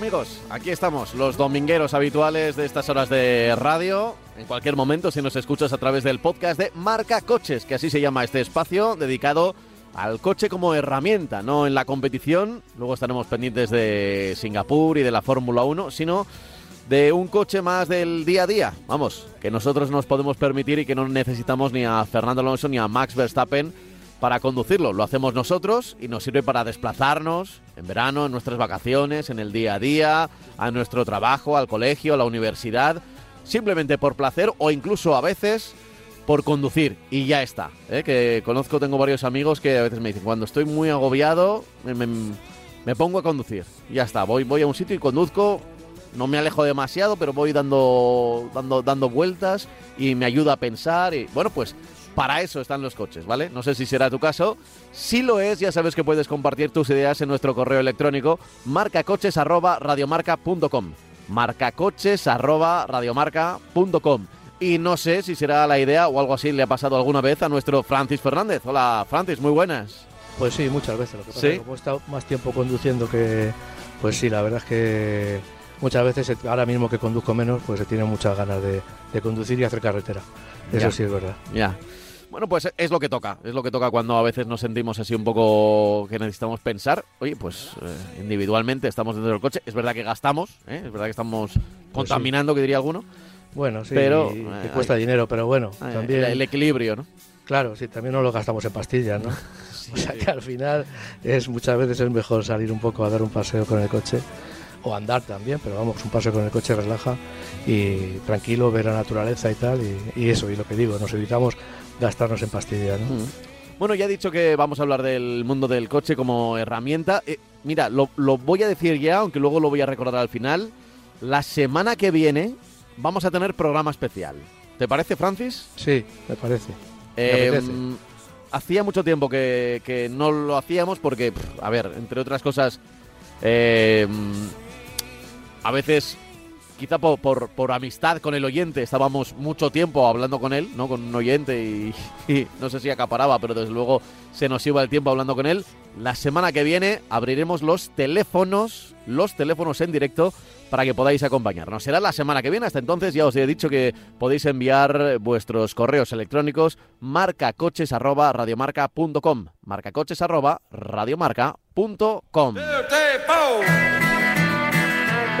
amigos? Aquí estamos, los domingueros habituales de estas horas de radio. En cualquier momento, si nos escuchas a través del podcast de Marca Coches, que así se llama este espacio dedicado al coche como herramienta, no en la competición. Luego estaremos pendientes de Singapur y de la Fórmula 1, sino de un coche más del día a día. Vamos, que nosotros nos podemos permitir y que no necesitamos ni a Fernando Alonso ni a Max Verstappen para conducirlo. Lo hacemos nosotros y nos sirve para desplazarnos en verano, en nuestras vacaciones, en el día a día, a nuestro trabajo, al colegio, a la universidad, simplemente por placer o incluso a veces por conducir y ya está. ¿eh? Que conozco, tengo varios amigos que a veces me dicen, cuando estoy muy agobiado, me, me- me pongo a conducir. Ya está, voy, voy a un sitio y conduzco, no me alejo demasiado, pero voy dando, dando, dando vueltas y me ayuda a pensar. Y bueno, pues para eso están los coches, ¿vale? No sé si será tu caso. Si lo es, ya sabes que puedes compartir tus ideas en nuestro correo electrónico marcacoches@radiomarca.com. marcacoches@radiomarca.com. Y no sé si será la idea o algo así le ha pasado alguna vez a nuestro Francis Fernández. Hola, Francis, muy buenas. Pues sí, muchas veces. Lo que pasa ¿Sí? es que como he estado más tiempo conduciendo que. Pues sí, la verdad es que muchas veces, ahora mismo que conduzco menos, pues se tiene muchas ganas de, de conducir y hacer carretera. Eso Ya. sí es verdad. Ya. Bueno, pues es lo que toca. Es lo que toca cuando a veces nos sentimos así un poco que necesitamos pensar. Oye, pues eh, individualmente estamos dentro del coche. Es verdad que gastamos, ¿eh? es verdad que estamos contaminando, que diría alguno. Bueno, sí, Pero, y- eh, cuesta hay- dinero, pero bueno, Eh, también. el, el equilibrio, ¿no? Claro, sí, también no lo gastamos en pastillas, ¿no? O sea que al final es muchas veces es mejor salir un poco a dar un paseo con el coche o andar también, pero vamos, un paseo con el coche relaja y tranquilo, ver la naturaleza y tal, y, y eso, y lo que digo, nos evitamos gastarnos en pastillas, ¿no? Mm. Bueno, ya he dicho que vamos a hablar del mundo del coche como herramienta. Eh, mira, lo, lo voy a decir ya, aunque luego lo voy a recordar al final. La semana que viene vamos a tener programa especial. ¿Te parece, Francis? Sí, me parece. Eh, mm, hacía mucho tiempo que, que no lo hacíamos porque, pff, a ver, entre otras cosas, eh, a veces, quizá por, por, amistad con el oyente, estábamos mucho tiempo hablando con él, ¿no? Con un oyente y, y no sé si acaparaba, pero desde luego se nos iba el tiempo hablando con él. La semana que viene abriremos los teléfonos, los teléfonos en directo para que podáis acompañarnos. Será la semana que viene. Hasta entonces ya os he dicho que podéis enviar vuestros correos electrónicos marcacoches@radiomarca.com, marcacoches@radiomarca.com.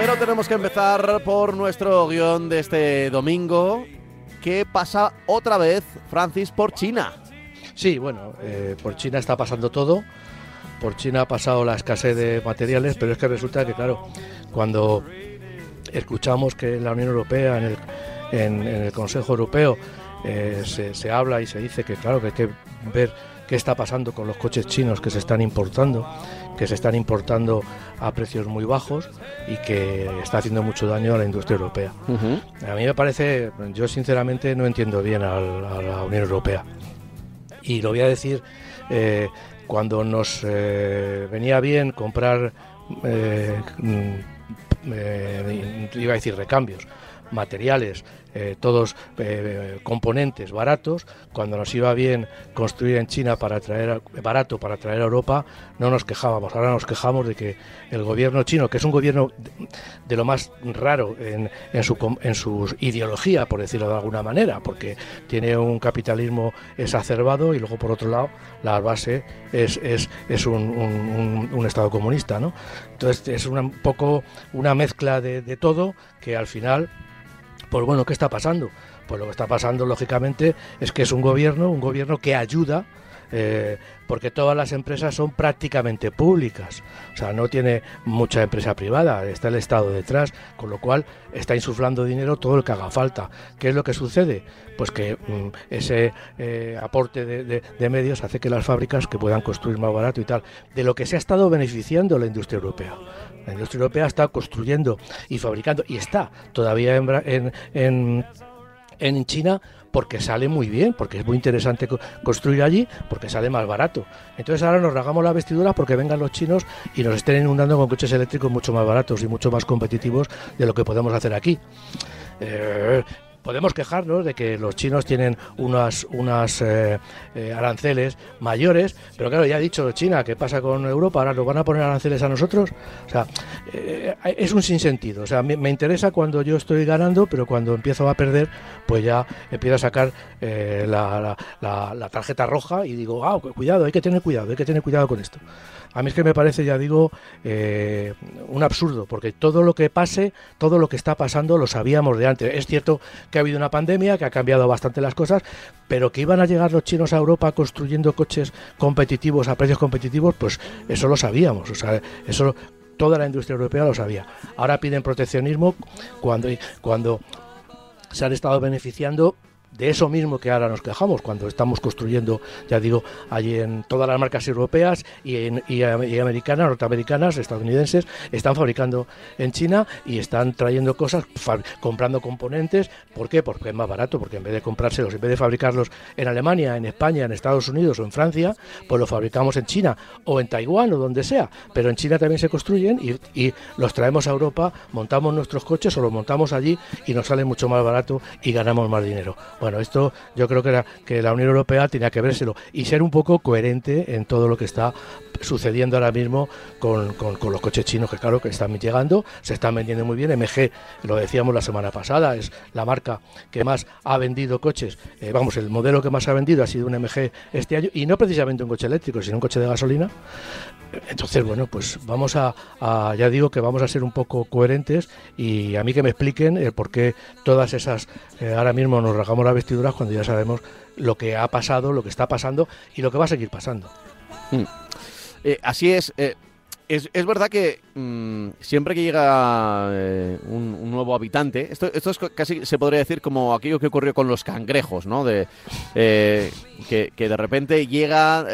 Pero tenemos que empezar por nuestro guion de este domingo, que pasa otra vez, Francis, por China. Sí, bueno, eh, por China está pasando todo. Por China ha pasado la escasez de materiales, pero es que resulta que, claro, cuando escuchamos que en la Unión Europea, en el, Consejo Europeo, eh, se, se habla y se dice que, claro, que hay que ver qué está pasando con los coches chinos que se están importando, que se están importando a precios muy bajos y que está haciendo mucho daño a la industria europea. A mí me parece, yo sinceramente no entiendo bien a, la Unión Europea. Y lo voy a decir, eh, cuando nos eh, venía bien comprar, eh, mm, eh, iba a decir recambios, materiales, eh, todos eh, componentes baratos, cuando nos iba bien construir en China para traer barato para traer a Europa, no nos quejábamos. Ahora nos quejamos de que el gobierno chino, que es un gobierno de, lo más raro en, en su en su ideología, por decirlo de alguna manera, porque tiene un capitalismo exacerbado y luego por otro lado la base es, es, es un, un- estado comunista, ¿no? Entonces es un poco una mezcla de todo que al final pues bueno, ¿qué está pasando? Pues lo que está pasando, lógicamente, es que es un gobierno, un gobierno que ayuda eh, porque todas las empresas son prácticamente públicas. O sea, no tiene mucha empresa privada, está el Estado detrás, con lo cual está insuflando dinero todo el que haga falta. ¿Qué es lo que sucede? Pues que mm, ese eh, aporte de, medios hace que las fábricas que puedan construir más barato y tal, de lo que se ha estado beneficiando la industria europea. La industria europea está construyendo y fabricando, y está todavía en, en, en China porque sale muy bien, porque es muy interesante construir allí, porque sale más barato. Entonces ahora nos rasgamos la vestidura porque vengan los chinos y nos estén inundando con coches eléctricos mucho más baratos y mucho más competitivos de lo que podemos hacer aquí. Eh, podemos quejarnos de que los chinos tienen unas, unas eh, eh, aranceles mayores, pero claro, ya ha dicho China, ¿qué pasa con Europa? ¿Ahora nos van a poner aranceles a nosotros? O sea, eh, es un sinsentido. O sea, me, interesa cuando yo estoy ganando, pero cuando empiezo a perder, pues ya empiezo a sacar la, la, tarjeta roja y digo, ah, cuidado, hay que tener cuidado, hay que tener cuidado con esto. A mí es que me parece, ya digo, un absurdo, porque todo lo que pase, todo lo que está pasando, lo sabíamos de antes. Es cierto que ha habido una pandemia, que ha cambiado bastante las cosas, pero que iban a llegar los chinos a Europa construyendo coches competitivos a precios competitivos, pues eso lo sabíamos. O sea, eso toda la industria europea lo sabía. Ahora piden proteccionismo cuando, cuando se han estado beneficiando de eso mismo que ahora nos quejamos cuando estamos construyendo, ya digo, allí en todas las marcas europeas y, en, y, americanas, norteamericanas, estadounidenses, están fabricando en China y están trayendo cosas, comprando componentes. ¿Por qué? Porque es más barato, porque en vez de comprárselos, en vez de fabricarlos en Alemania, en España, en Estados Unidos o en Francia, pues los fabricamos en China o en Taiwán o donde sea. Pero en China también se construyen y, y los traemos a Europa, montamos nuestros coches o los montamos allí y nos sale mucho más barato y ganamos más dinero. Bueno, esto yo creo que la, Unión Europea tenía que vérselo y ser un poco coherente en todo lo que está sucediendo ahora mismo con, los coches chinos que claro que están llegando, se están vendiendo muy bien. MG, lo decíamos la semana pasada, es la marca que más ha vendido coches. Eh, vamos, el modelo que más ha vendido ha sido un MG este año y no precisamente un coche eléctrico, sino un coche de gasolina. Entonces, bueno, pues vamos a, ya digo que vamos a ser un poco coherentes y a mí que me expliquen el por qué todas esas, eh, ahora mismo nos rasgamos las vestiduras cuando ya sabemos lo que ha pasado, lo que está pasando y lo que va a seguir pasando. Hmm. Eh, así es, eh, es, es. verdad que mm, siempre que llega un, nuevo habitante, esto, esto es casi se podría decir como aquello que ocurrió con los cangrejos, ¿no? De, que, de repente llega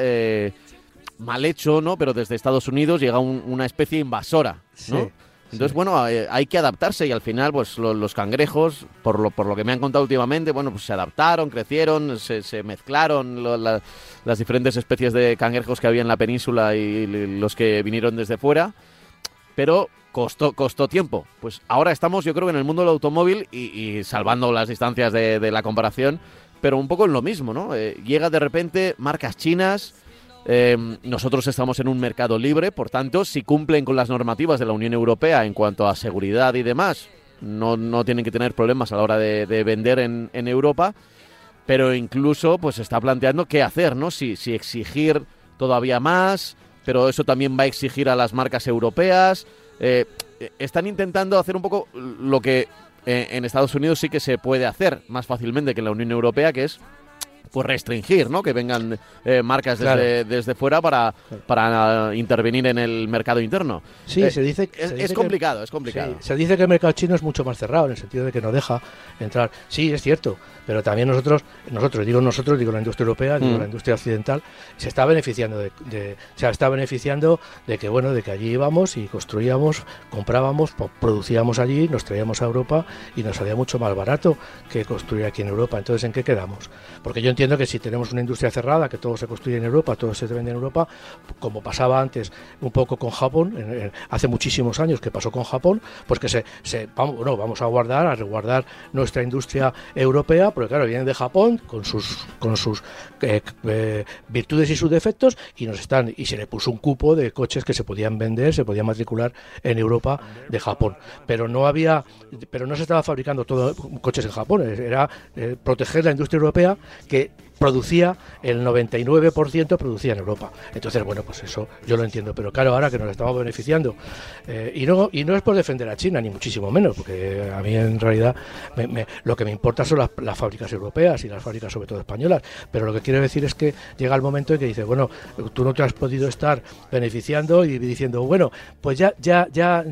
mal hecho, ¿no? Pero desde Estados Unidos llega una especie invasora, ¿no? Entonces, bueno, eh, hay que adaptarse y al final, pues los cangrejos, por lo, por lo que me han contado últimamente, bueno, pues se adaptaron, crecieron, se, mezclaron las diferentes especies de cangrejos que había en la península y, los que vinieron desde fuera, pero costó, costó tiempo. Pues ahora estamos, yo creo, en el mundo del automóvil y, salvando las distancias de, la comparación, pero un poco en lo mismo, ¿no? Eh, llega de repente marcas chinas Em, nosotros estamos en un mercado libre, por tanto, si cumplen con las normativas de la Unión Europea en cuanto a seguridad y demás, no, no tienen que tener problemas a la hora de, vender en, Europa, pero incluso pues está planteando qué hacer, ¿no? Si, si exigir todavía más, pero eso también va a exigir a las marcas europeas. Eh, están intentando hacer un poco lo que eh, en Estados Unidos sí que se puede hacer más fácilmente que en la Unión Europea, que es pues restringir, ¿no? Que vengan eh, marcas desde, desde, fuera para, para intervenir en el mercado interno. Sí, eh, se dice, es, complicado, es complicado. se dice que el mercado chino es mucho más cerrado en el sentido de que no deja entrar. Sí, es cierto, pero también nosotros, nosotros digo nosotros, digo la industria europea, digo mm. la industria occidental, se está beneficiando de, se está beneficiando de que bueno, de que allí íbamos y construíamos, comprábamos, producíamos allí, nos traíamos a Europa y nos salía mucho más barato que construir aquí en Europa. Entonces, ¿en qué quedamos? Porque yo entiendo que si tenemos una industria cerrada, que todo se construye en Europa, todo se vende en Europa, como pasaba antes un poco con Japón, hace muchísimos años que pasó con Japón, pues que se, se vamos, no, vamos a guardar, a resguardar nuestra industria europea porque claro, vienen de Japón con sus, con sus eh, eh, virtudes y sus defectos y nos están y se le puso un cupo de coches que se podían vender, se podían matricular en Europa de Japón, pero no había, pero no se estaba fabricando todo coches en Japón, era eh, proteger la industria europea que producía el 99% producía en Europa. Entonces, bueno, pues eso yo lo entiendo, pero claro, ahora que nos estamos beneficiando eh, y no y no es por defender a China ni muchísimo menos, porque a mí en realidad lo que me importa son las, fábricas europeas y las fábricas sobre todo españolas, pero lo que quiero decir es que llega el momento en que dice, bueno, tú no te has podido estar beneficiando y diciendo, bueno, pues ya ya ya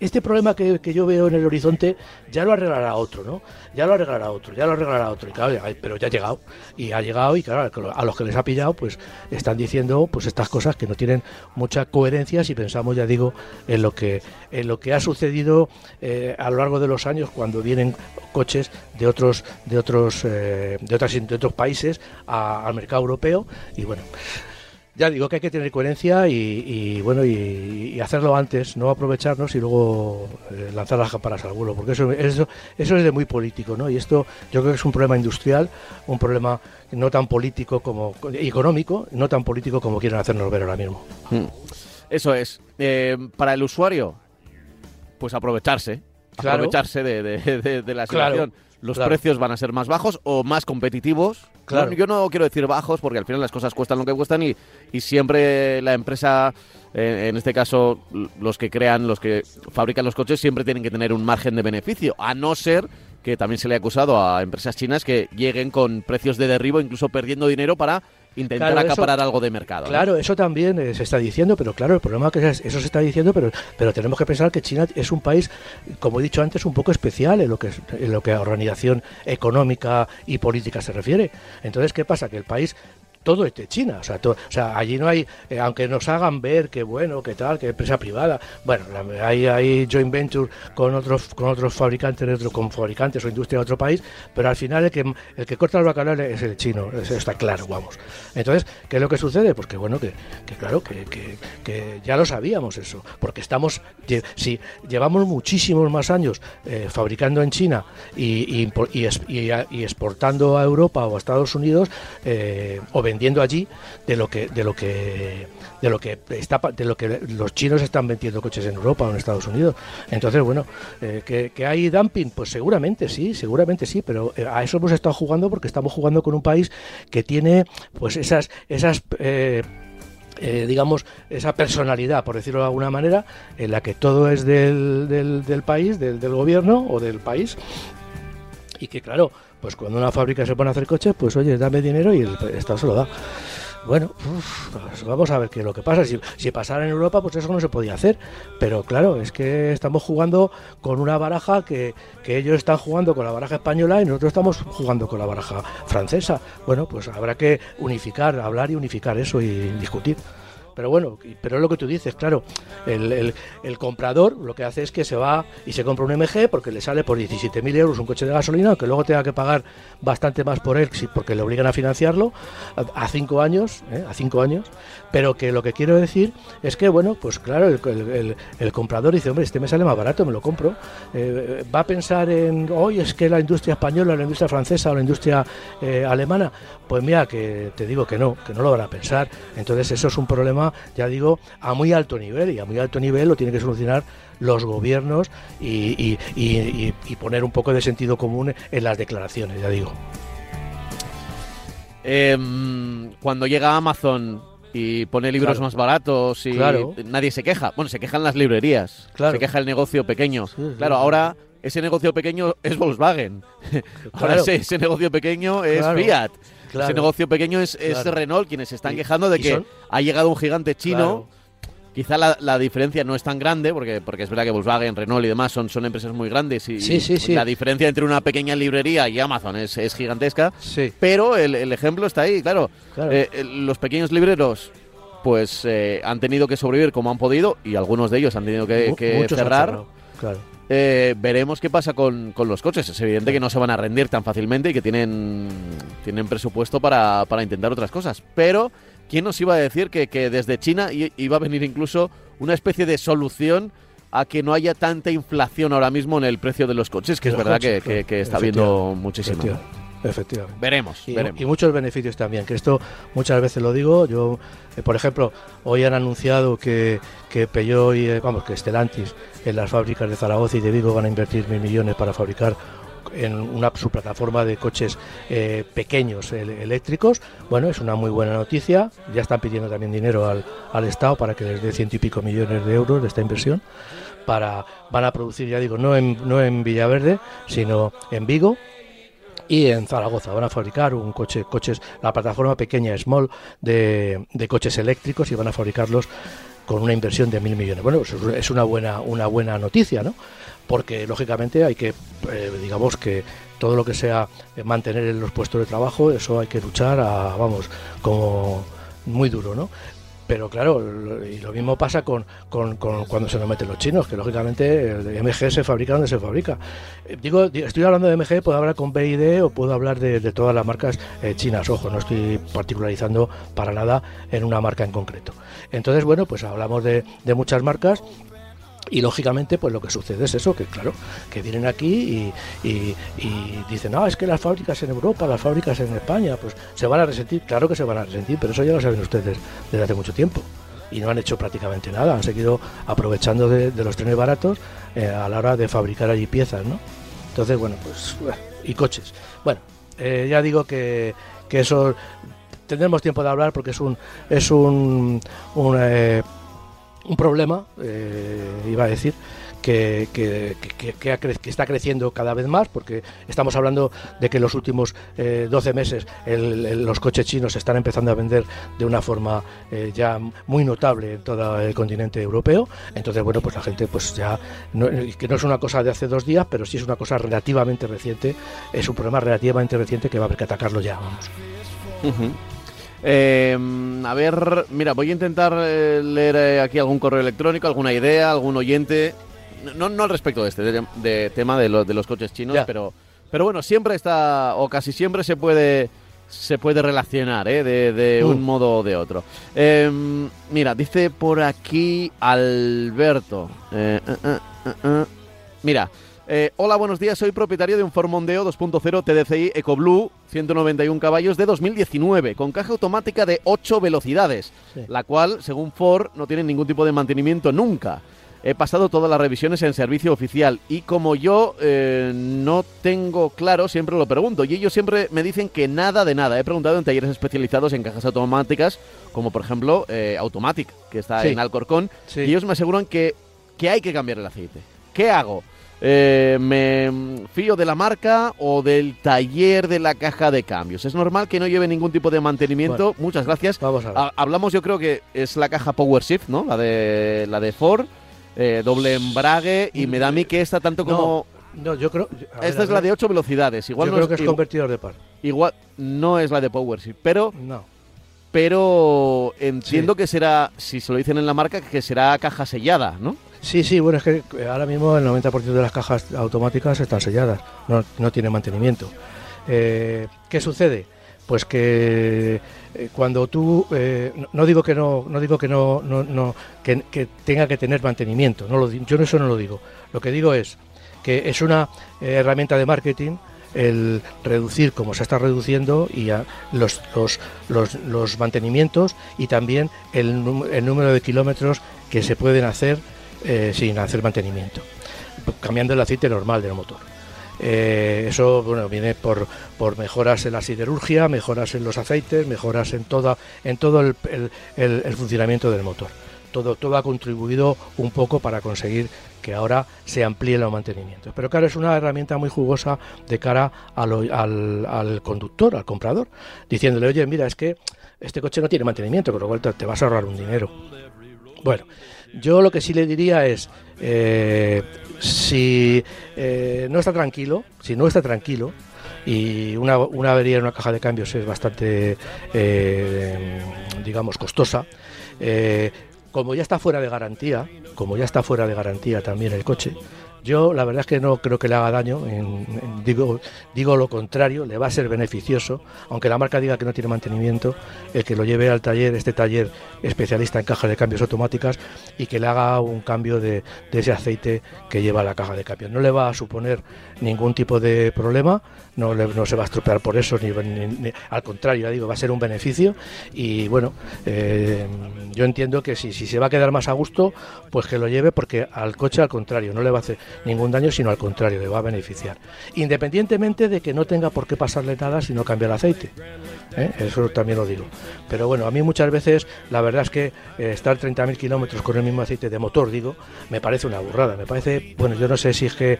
este problema que, que yo veo en el horizonte ya lo arreglará otro, ¿no? Ya lo arreglará otro, ya lo arreglará otro, y claro, pero ya ha llegado. Y ha llegado y claro, a los que les ha pillado pues están diciendo pues estas cosas que no tienen mucha coherencia si pensamos, ya digo, en lo que, en lo que ha sucedido eh, a lo largo de los años cuando vienen coches de otros, de otros, eh, de otros países al mercado europeo. Y bueno ya digo que hay que tener coherencia y, bueno y, hacerlo antes, no aprovecharnos y luego eh, lanzar las campanas al vuelo, porque eso, eso, eso es de muy político, ¿no? Y esto yo creo que es un problema industrial, un problema no tan político como económico, no tan político como quieren hacernos ver ahora mismo. Hmm. Eso es. Eh, para el usuario, pues aprovecharse, aprovecharse de, la situación. Los precios van a ser más bajos o más competitivos. Claro. yo no quiero decir bajos porque al final las cosas cuestan lo que cuestan y, y siempre la empresa, eh, en este caso los que crean, los que fabrican los coches, siempre tienen que tener un margen de beneficio, a no ser que también se le ha acusado a empresas chinas que lleguen con precios de derribo, incluso perdiendo dinero para intentar acaparar algo de mercado. Claro, eso también eh, se está diciendo, pero claro, el problema es que eso se está diciendo, pero, pero tenemos que pensar que China es un país, como he dicho antes, un poco especial en lo que, en lo que a organización económica y política se refiere. Entonces, ¿qué pasa? Que el país todo es de China. O sea, o sea allí no hay, eh, aunque nos hagan ver que bueno, que tal, que empresa privada, bueno, hay, hay joint venture con otros con otros fabricantes, con fabricantes o industria de otro país, pero al final el que, el que corta el bacalao es el chino, eso está claro, vamos. Entonces, ¿qué es lo que sucede? Pues que bueno, que, que claro, que, que, ya lo sabíamos eso, porque estamos, si llevamos muchísimos más años eh, fabricando en China y, y, y, exportando a Europa o a Estados Unidos, eh, vendiendo allí de lo que de lo que de lo que está de lo que los chinos están vendiendo coches en Europa o en Estados Unidos. Entonces bueno eh, ¿que, hay dumping pues seguramente sí seguramente sí pero eh, a eso hemos estado jugando porque estamos jugando con un país que tiene pues esas esas eh, digamos, esa personalidad, por decirlo de alguna manera, en la que todo es del, del, país, del, del, gobierno o del país, y que claro, pues cuando una fábrica se pone a hacer coches, pues oye, dame dinero y el Estado se lo da. Bueno, pues vamos a ver qué es lo que pasa. Si, pasara en Europa, pues eso no se podía hacer. Pero claro, es que estamos jugando con una baraja que ellos están jugando con la baraja española y nosotros estamos jugando con la baraja francesa. Bueno, pues habrá que unificar, hablar y unificar eso y discutir. Pero bueno, pero es lo que tú dices, claro, el, el, comprador lo que hace es que se va y se compra un MG porque le sale por 17.000 euros un coche de gasolina, aunque luego tenga que pagar bastante más por él porque le obligan a financiarlo a, cinco años, ¿eh? a cinco años, pero que lo que quiero decir es que, bueno, pues claro, el, el comprador dice, hombre, este me sale más barato, me lo compro, eh, va a pensar en, hoy es que la industria española, la industria francesa o la industria eh, alemana, pues mira, que te digo que no, que no lo van a pensar, entonces eso es un problema ya digo, a muy alto nivel y a muy alto nivel lo tienen que solucionar los gobiernos y, poner un poco de sentido común en las declaraciones, ya digo. Em, cuando llega Amazon y pone libros más baratos y nadie se queja. Bueno, se quejan las librerías, se queja el negocio pequeño. claro, ahora ese negocio pequeño es Volkswagen. ahora ese, negocio pequeño es Fiat. Ese negocio pequeño es, Renault, quienes se están quejando de que ha llegado un gigante chino. Quizá la, diferencia no es tan grande, porque, porque es verdad que Volkswagen, Renault y demás son, son empresas muy grandes y, la diferencia entre una pequeña librería y Amazon es, es gigantesca. Pero el, ejemplo está ahí, claro. Eh, eh, los pequeños libreros pues eh, han tenido que sobrevivir como han podido y algunos de ellos han tenido que, cerrar. Claro. Eh, veremos qué pasa con, los coches. Es evidente que no se van a rendir tan fácilmente y que tienen, tienen presupuesto para, intentar otras cosas. Pero, ¿quién nos iba a decir que, desde China iba a venir incluso una especie de solución a que no haya tanta inflación ahora mismo en el precio de los coches? Que es verdad que, está habiendo muchísimo. Efectivamente. Veremos y, veremos. y, muchos beneficios también, que esto muchas veces lo digo. Yo, eh, por ejemplo, hoy han anunciado que, que Peugeot y, eh, vamos, que Stellantis en las fábricas de Zaragoza y de Vigo van a invertir mil millones para fabricar en una subplataforma de coches eh, pequeños eléctricos. Bueno, es una muy buena noticia. Ya están pidiendo también dinero al, al Estado para que les dé ciento y pico millones de euros de esta inversión. Para, van a producir, ya digo, no en, no en Villaverde, sino en Vigo, y en Zaragoza van a fabricar un coche, coches, la plataforma pequeña Small de, de coches eléctricos y van a fabricarlos con una inversión de mil millones. Bueno, pues es una buena, una buena noticia, ¿no? Porque lógicamente hay que, eh, digamos que todo lo que sea eh, mantener los puestos de trabajo, eso hay que luchar a, vamos, como muy duro, ¿no? Pero claro, y lo mismo pasa con, con, cuando se nos meten los chinos, que lógicamente el MG se fabrica donde se fabrica. Eh, digo, estoy hablando de MG, puedo hablar con BID o puedo hablar de, todas las marcas chinas. Ojo, no estoy particularizando para nada en una marca en concreto. Entonces, bueno, pues hablamos de muchas marcas y lógicamente, pues lo que sucede es eso, que claro, que vienen aquí y, dicen, no, es que las fábricas en Europa, las fábricas en España, pues se van a resentir. Claro que se van a resentir, pero eso ya lo saben ustedes desde hace mucho tiempo. Y no han hecho prácticamente nada, han seguido aprovechando de, los trenes baratos eh, a la hora de fabricar allí piezas, ¿no? Entonces, bueno, pues, y coches. Bueno, eh, ya digo que, que eso tendremos tiempo de hablar porque es un, es un, eh, un problema, eh, iba a decir, que, que, que, está creciendo cada vez más, porque estamos hablando de que en los últimos 12 eh, meses los coches chinos están empezando a vender de una forma eh, ya muy notable en todo el continente europeo. Entonces, bueno, pues la gente, pues ya, que no es una cosa de hace dos días, pero sí es una cosa relativamente reciente, es un problema relativamente reciente que va a haber que atacarlo ya, vamos. Eh, a ver, mira, voy a intentar eh, leer eh, aquí algún correo electrónico, alguna idea, algún oyente. No, no al respecto de este de, tema de, de, los coches chinos, pero, pero bueno, siempre está, o casi siempre se puede, se puede relacionar ¿eh? de, un mm. modo o de otro. Em, mira, dice por aquí Alberto. mira, eh, hola, buenos días. Soy propietario de un Ford Mondeo 2.0 TDCi EcoBlue 191 caballos de 2019 con caja automática de 8 velocidades, la cual, según Ford, no tiene ningún tipo de mantenimiento nunca. He pasado todas las revisiones en servicio oficial y como yo eh, no tengo claro, siempre lo pregunto y ellos siempre me dicen que nada de nada. He preguntado en talleres especializados en cajas automáticas, como por ejemplo eh, Automatic, que está en Alcorcón, y ellos me aseguran que, que hay que cambiar el aceite. ¿Qué hago? Eh, me fío de la marca o del taller de la caja de cambios. Es normal que no lleve ningún tipo de mantenimiento. Muchas gracias. Vamos a hablamos, yo creo que es la caja Power Shift, ¿no? La de la de Ford, eh, doble embrague y me da a mí que esta tanto como no, yo creo. Esta es la de 8 velocidades. Igual yo creo que es convertidor de par. Igual no es la de Power Shift, pero no. Pero entiendo que será, si se lo dicen en la marca, que será caja sellada, ¿no? Sí, sí, bueno, es que ahora mismo el 90% de las cajas automáticas están selladas, no, no tienen mantenimiento. Eh, ¿Qué sucede? Pues que eh, cuando tú eh, no, digo que no no digo que no, no, no que, tenga que tener mantenimiento no lo yo eso no lo digo lo que digo es que es una herramienta de marketing el reducir como se está reduciendo y los, los, los, los, mantenimientos y también el, el número de kilómetros que se pueden hacer eh, sin hacer mantenimiento, cambiando el aceite normal del motor. Eh, eso bueno, viene por, por mejoras en la siderurgia, mejoras en los aceites, mejoras en, toda, en todo el, el, funcionamiento del motor. Todo, todo ha contribuido un poco para conseguir que ahora se amplíe el mantenimiento. Pero claro, es una herramienta muy jugosa de cara al, al, conductor, al comprador, diciéndole, oye, mira, es que este coche no tiene mantenimiento, con lo cual te vas a ahorrar un dinero. Bueno, yo lo que sí le diría es, eh, si eh, no está tranquilo, si no está tranquilo, y una, una avería en una caja de cambios es bastante, eh, digamos, costosa, como ya está fuera de garantía, como ya está fuera de garantía también el coche, yo la verdad es que no creo que le haga daño, digo, digo lo contrario, le va a ser beneficioso, aunque la marca diga que no tiene mantenimiento, el que lo lleve al taller, este taller especialista en cajas de cambios automáticas y que le haga un cambio de, ese aceite que lleva la caja de cambios. No le va a suponer ningún tipo de problema, no, no se va a estropear por eso, ni, al contrario, digo, va a ser un beneficio y bueno, eh, yo entiendo que si, si se va a quedar más a gusto, pues que lo lleve porque al coche al contrario, no le va a hacer ningún daño, sino al contrario, le va a beneficiar. Independientemente de que no tenga por qué pasarle nada si no cambia el aceite. ¿Eh? Eso también lo digo. Pero bueno, a mí muchas veces la verdad es que eh, estar 30.000 kilómetros con el mismo aceite de motor, digo, me parece una burrada. Me parece, bueno, yo no sé si es que...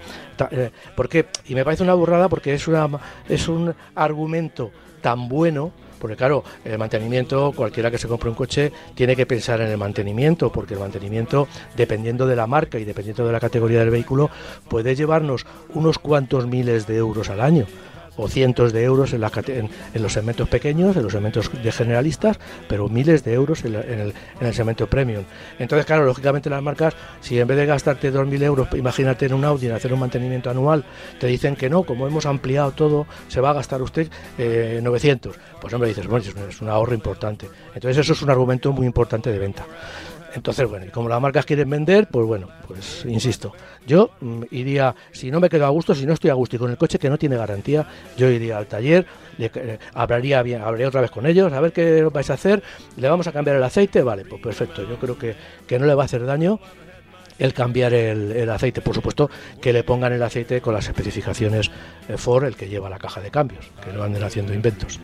Eh, ¿Por qué? Y me parece una burrada porque es, una, es un argumento tan bueno porque claro, el mantenimiento, cualquiera que se compre un coche tiene que pensar en el mantenimiento, porque el mantenimiento, dependiendo de la marca y dependiendo de la categoría del vehículo, puede llevarnos unos cuantos miles de euros al año o cientos de euros en, los segmentos pequeños, en los segmentos de generalistas, pero miles de euros en, el, segmento premium. Entonces, claro, lógicamente las marcas, si en vez de gastarte 2.000 euros, imagínate en un Audi, en hacer un mantenimiento anual, te dicen que no, como hemos ampliado todo, se va a gastar usted 900. Eh, pues hombre, dices, bueno, es un ahorro importante. Entonces eso es un argumento muy importante de venta. Entonces, bueno, y como las marcas quieren vender, pues bueno, pues insisto, yo mm, iría, si no me quedo a gusto, si no estoy a gusto y con el coche que no tiene garantía, yo iría al taller, le, eh, hablaría bien, hablaría otra vez con ellos, a ver qué vais a hacer, le vamos a cambiar el aceite, vale, pues perfecto, yo creo que, que no le va a hacer daño el cambiar el, el, aceite. Por supuesto, que le pongan el aceite con las especificaciones eh, Ford, el que lleva la caja de cambios, que no anden haciendo inventos.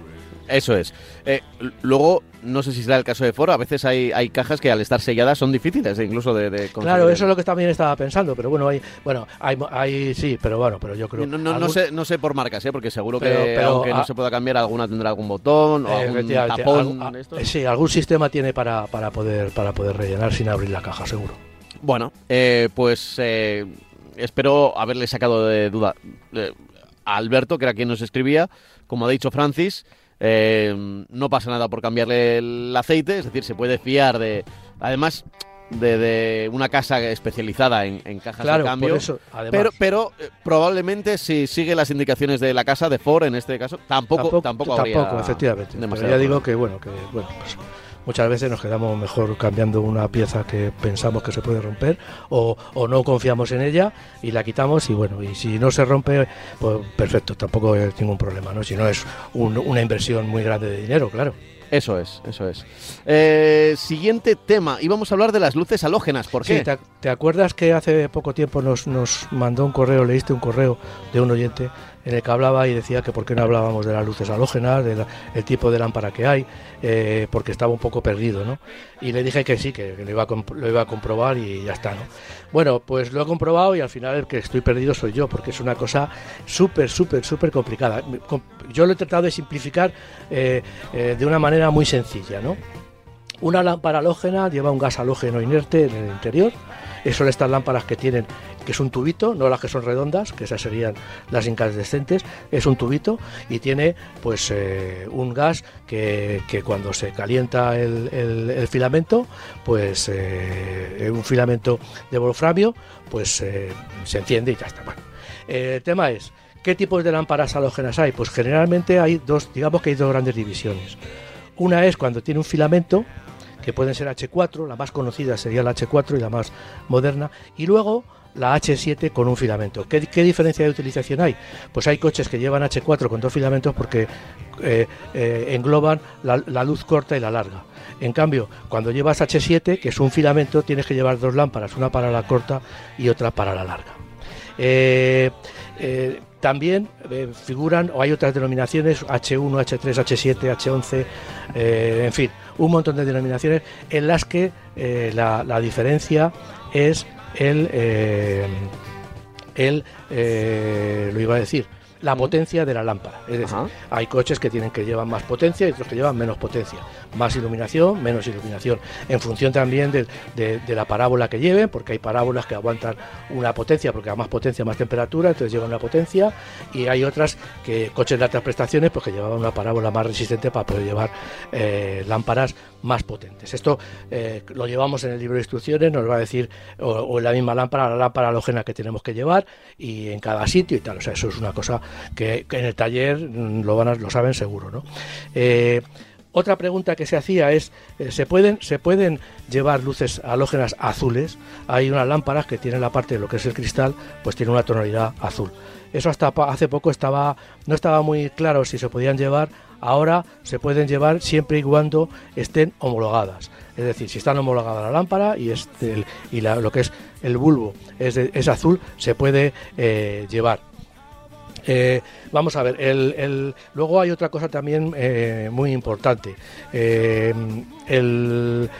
Eso es. Eh, luego, no sé si será el caso de Ford, a veces hay, hay cajas que al estar selladas son difíciles incluso de, de Claro, eso es lo que también estaba pensando, pero bueno, hay, bueno, hay, hay sí, pero bueno, pero yo creo... No, no, no sé, no sé por marcas, ¿eh? porque seguro que aunque no se pueda cambiar, alguna tendrá algún botón o algún tapón. sí, algún sistema tiene para, para, poder, para poder rellenar sin abrir la caja, seguro. Bueno, eh, pues eh, espero haberle sacado de duda a Alberto, que era quien nos escribía, como ha dicho Francis, eh, no pasa nada por cambiarle el aceite, es decir, se puede fiar de... Además, de, una casa especializada en, cajas de cambio. pero pero eh, probablemente si sigue las indicaciones de la casa de Ford en este caso, tampoco tampoco, tampoco, efectivamente. ya digo que bueno, que bueno, pues muchas veces nos quedamos mejor cambiando una pieza que pensamos que se puede romper o, no confiamos en ella y la quitamos y bueno, y si no se rompe, pues perfecto, tampoco es ningún problema, ¿no? Si no es una inversión muy grande de dinero, claro. Eso es, eso es. Eh, siguiente tema, íbamos a hablar de las luces halógenas, ¿por qué? Sí, te, acuerdas que hace poco tiempo nos, nos mandó un correo, leíste un correo de un oyente en el que hablaba y decía que por qué no hablábamos de las luces halógenas, del tipo de lámpara que hay, eh, porque estaba un poco perdido, ¿no? Y le dije que sí, que, lo, iba a lo iba a comprobar y ya está, ¿no? Bueno, pues lo he comprobado y al final el que estoy perdido soy yo, porque es una cosa súper, súper, súper complicada. Yo lo he tratado de simplificar eh, eh, de una manera muy sencilla, ¿no? Una lámpara halógena lleva un gas halógeno inerte en el interior. Son estas lámparas que tienen que es un tubito, no las que son redondas, que esas serían las incandescentes, es un tubito y tiene pues eh, un gas que, cuando se calienta el, filamento, pues eh, un filamento de wolframio, pues eh, se enciende y ya está. Bueno, el tema es, ¿qué tipos de lámparas halógenas hay? Pues generalmente hay dos, digamos que hay dos grandes divisiones. Una es cuando tiene un filamento, que pueden ser H4, la más conocida sería la H4 y la más moderna, y luego la H7 con un filamento. ¿Qué, diferencia de utilización hay? Pues hay coches que llevan H4 con dos filamentos porque eh, eh, engloban la, luz corta y la larga. En cambio, cuando llevas H7, que es un filamento, tienes que llevar dos lámparas, una para la corta y otra para la larga. Eh, también figuran, o hay otras denominaciones, H1, H3, H7, H11, en fin, un montón de denominaciones en las que la, la diferencia es el, eh, el eh, lo iba a decir, la potencia de la lámpara. Es decir, hay coches que tienen que llevan más potencia y otros que llevan menos potencia. Más iluminación, menos iluminación. En función también de, la parábola que lleven, porque hay parábolas que aguantan una potencia, porque a más potencia, más temperatura, entonces llevan una potencia. Y hay otras que coches de altas prestaciones, porque llevan una parábola más resistente para poder llevar eh, lámparas más potentes. Esto eh, lo llevamos en el libro de instrucciones, nos va a decir, o, en la misma lámpara, la lámpara halógena que tenemos que llevar, y en cada sitio y tal. O sea, eso es una cosa que, en el taller mm, lo, van a, lo saben seguro, ¿no? Eh, otra pregunta que se hacía es, eh, ¿se, pueden, ¿se pueden llevar luces halógenas azules? Hay unas lámparas que tienen la parte de lo que es el cristal, pues tiene una tonalidad azul. Eso hasta hace poco estaba, no estaba muy claro si se podían llevar ahora se pueden llevar siempre y cuando estén homologadas. Es decir, si están homologadas la lámpara y, este, y lo que es el bulbo es, azul, se puede eh, llevar. Eh, vamos a ver, luego hay otra cosa también eh, muy importante. el,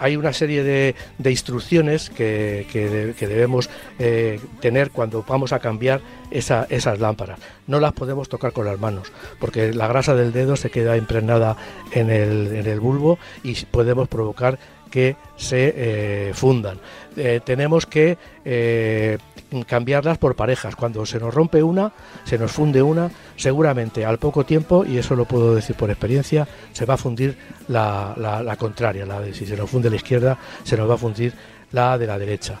hay una serie de, instrucciones que, debemos eh, tener cuando vamos a cambiar esas lámparas. No las podemos tocar con las manos, porque la grasa del dedo se queda impregnada en el, bulbo y podemos provocar que se eh, fundan. Eh, tenemos que eh, cambiarlas por parejas. Cuando se nos rompe una, se nos funde una, seguramente al poco tiempo, y eso lo puedo decir por experiencia, se va a fundir la, la, contraria. La de, si se nos funde la izquierda, se nos va a fundir la de la derecha.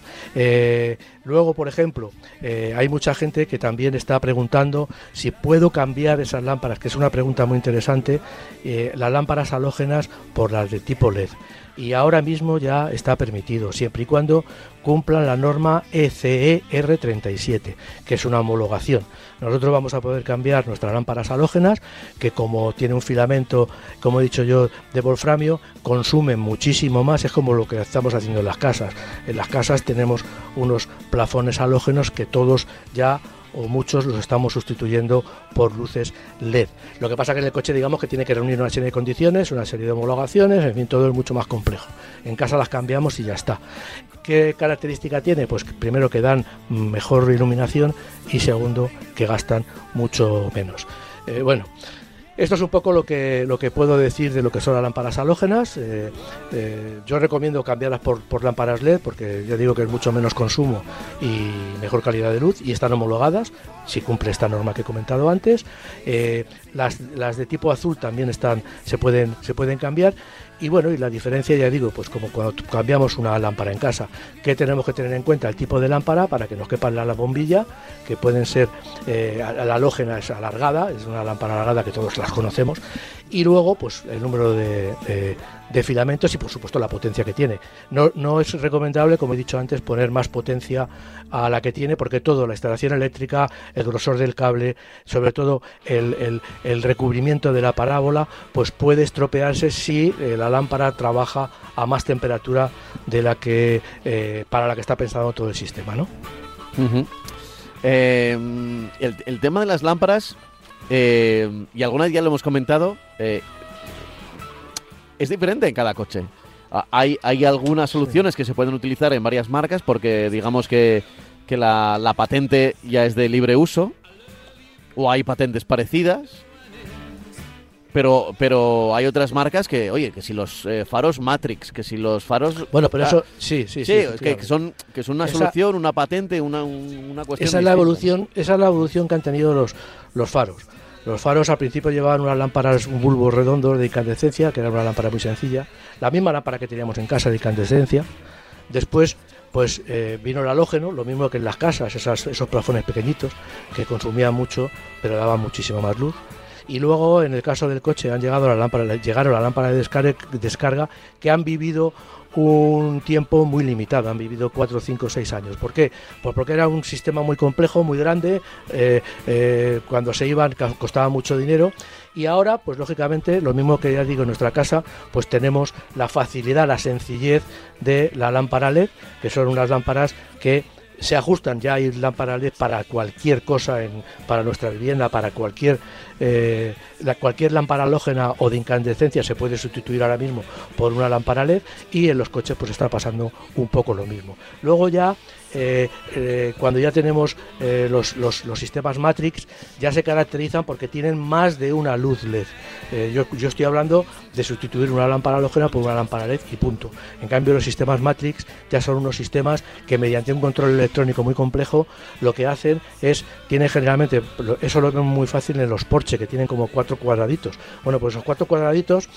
luego, por ejemplo, hay mucha gente que también está preguntando si puedo cambiar esas lámparas, que es una pregunta muy interesante, las lámparas halógenas por las de tipo LED y ahora mismo ya está permitido, siempre y cuando cumplan la norma ECE R37, que es una homologación. Nosotros vamos a poder cambiar nuestras lámparas halógenas, que como tiene un filamento, como he dicho yo, de wolframio, consumen muchísimo más, es como lo que estamos haciendo en las casas. En las casas tenemos unos plafones halógenos que todos ya o muchos los estamos sustituyendo por luces LED. Lo que pasa que en el coche digamos que tiene que reunir una serie de condiciones, una serie de homologaciones, en fin, todo es mucho más complejo. En casa las cambiamos y ya está. ¿Qué característica tiene? Pues primero que dan mejor iluminación y segundo que gastan mucho menos. Eh, bueno, esto es un poco lo que, lo que puedo decir de lo que son las lámparas halógenas. Eh, eh, yo recomiendo cambiarlas por, por, lámparas LED porque ya digo que es mucho menos consumo y mejor calidad de luz y están homologadas si cumple esta norma que he comentado antes. Eh, las, las, de tipo azul también están, se pueden, se pueden cambiar y bueno, y la diferencia, ya digo, pues como cuando cambiamos una lámpara en casa, que tenemos que tener en cuenta el tipo de lámpara para que nos quepa la, la bombilla, que pueden ser, eh, la halógena es alargada, es una lámpara alargada que todos las conocemos, y luego pues el número de, de, filamentos y por supuesto la potencia que tiene. No, no es recomendable, como he dicho antes, poner más potencia a la que tiene, porque todo, la instalación eléctrica, el grosor del cable, sobre todo el, el, recubrimiento de la parábola, pues puede estropearse si eh, la lámpara trabaja a más temperatura de la que eh, para la que está pensado todo el sistema, ¿no? Eh, el, tema de las lámparas, y alguna vez ya lo hemos comentado, es diferente en cada coche. Ah, hay, hay algunas soluciones que se pueden utilizar en varias marcas porque digamos que, la, la patente ya es de libre uso o hay patentes parecidas pero, pero hay otras marcas que, oye, que si los eh, faros Matrix, que si los faros... Bueno, pero eso, sí, sí, sí. que, son, que son una solución, una patente, una, una cuestión... Esa es, la evolución, esa es la evolución que han tenido los, los faros. Los faros al principio llevaban unas lámparas, un bulbo redondo de incandescencia, que era una lámpara muy sencilla. La misma lámpara que teníamos en casa de incandescencia. Después pues eh, vino el halógeno, lo mismo que en las casas, esos plafones pequeñitos que consumían mucho, pero daban muchísimo más luz y luego en el caso del coche han llegado la lámpara, llegaron la lámpara de descarga que han vivido un tiempo muy limitado, han vivido 4, 5, 6 años. ¿Por qué? Pues porque era un sistema muy complejo, muy grande, eh, eh, cuando se iban costaba mucho dinero y ahora, pues lógicamente, lo mismo que ya digo en nuestra casa, pues tenemos la facilidad, la sencillez de la lámpara LED, que son unas lámparas que se ajustan, ya hay lámparas LED para cualquier cosa en, para nuestra vivienda, para cualquier eh, cualquier lámpara halógena o de incandescencia se puede sustituir ahora mismo por una lámpara LED y en los coches pues está pasando un poco lo mismo. Luego ya eh, eh, cuando ya tenemos los, los, sistemas Matrix ya se caracterizan porque tienen más de una luz LED. Yo, yo, estoy hablando de sustituir una lámpara halógena por una lámpara LED y punto. En cambio los sistemas Matrix ya son unos sistemas que mediante un control electrónico muy complejo lo que hacen es, tienen generalmente, eso lo vemos muy fácil en los Porsche que tienen como cuatro cuadraditos. Bueno, pues esos cuatro cuadraditos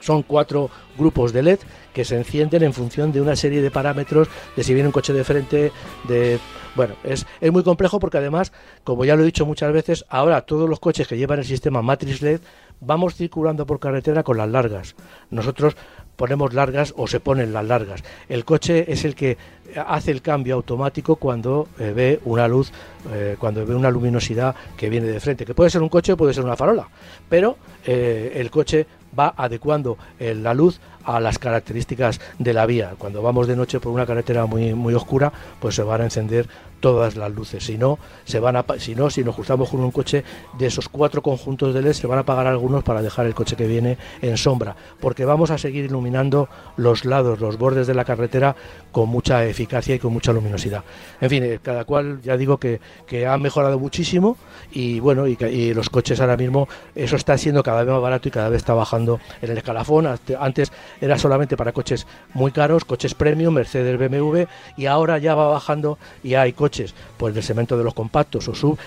son cuatro grupos de LED que se encienden en función de una serie de parámetros de si viene un coche de frente, de bueno, es, es muy complejo porque además, como ya lo he dicho muchas veces, ahora todos los coches que llevan el sistema Matrix LED vamos circulando por carretera con las largas. Nosotros ponemos largas o se ponen las largas. El coche es el que hace el cambio automático cuando eh, ve una luz, eh, cuando ve una luminosidad que viene de frente, que puede ser un coche o puede ser una farola, pero eh, el coche va adecuando la luz a las características de la vía. Cuando vamos de noche por una carretera muy, muy oscura, pues se van a encender todas las luces. Si no, se van a, si no, si nos juntamos con un coche de esos cuatro conjuntos de LED, se van a apagar algunos para dejar el coche que viene en sombra, porque vamos a seguir iluminando los lados, los bordes de la carretera con mucha eficacia y con mucha luminosidad. En fin, eh, cada cual ya digo que, que ha mejorado muchísimo y bueno, y, y, los coches ahora mismo, eso está siendo cada vez más barato y cada vez está bajando en el escalafón. Antes era solamente para coches muy caros, coches premium, Mercedes, BMW, y ahora ya va bajando y hay coches pues del segmento de los compactos o sub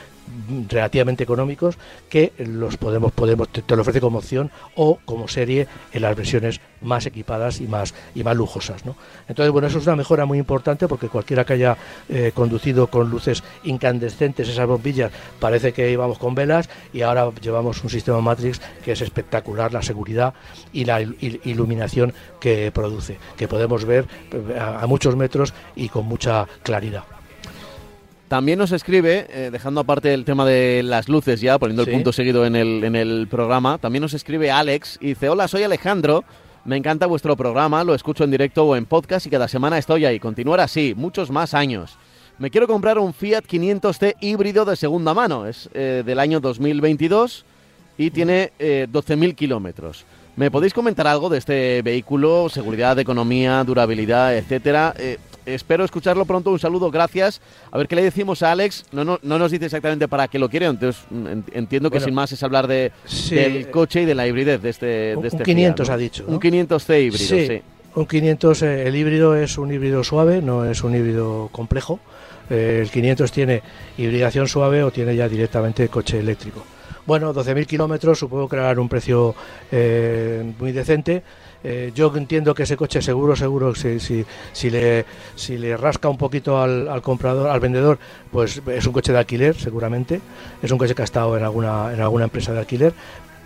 relativamente económicos que los podemos podemos te, lo ofrece como opción o como serie en las versiones más equipadas y más y más lujosas ¿no? entonces bueno eso es una mejora muy importante porque cualquiera que haya eh, conducido con luces incandescentes esas bombillas parece que íbamos con velas y ahora llevamos un sistema matrix que es espectacular la seguridad y la il iluminación que produce que podemos ver eh, a muchos metros y con mucha claridad también nos escribe, eh, dejando aparte el tema de las luces ya, poniendo Sí. el punto seguido en el, en el programa, también nos escribe Alex y dice, hola, soy Alejandro, me encanta vuestro programa, lo escucho en directo o en podcast y cada semana estoy ahí. Continuar así, muchos más años. Me quiero comprar un Fiat 500T híbrido de segunda mano, es eh, del año 2022 y tiene eh, 12.000 kilómetros. ¿Me podéis comentar algo de este vehículo? Seguridad, economía, durabilidad, etcétera. Eh, espero escucharlo pronto. Un saludo, gracias. A ver qué le decimos a Alex. No, no, no nos dice exactamente para qué lo quiere, entonces mm, en- entiendo que Bueno, sin más es hablar de, sí, del coche y de la hibridez de este, un- de este un 500 Fiat, ¿no? ha dicho. Un 500C híbrido, sí. Sí. Un 500, eh, el híbrido es un híbrido suave, no es un híbrido complejo. Eh, el 500 tiene hibridación suave o tiene ya directamente coche eléctrico. Bueno, 12.000 kilómetros, supongo que era un precio eh, muy decente. Eh, yo entiendo que ese coche seguro, seguro, si, si, si, le, si le rasca un poquito al, al comprador, al vendedor, pues es un coche de alquiler, seguramente. Es un coche que ha estado en alguna, en alguna empresa de alquiler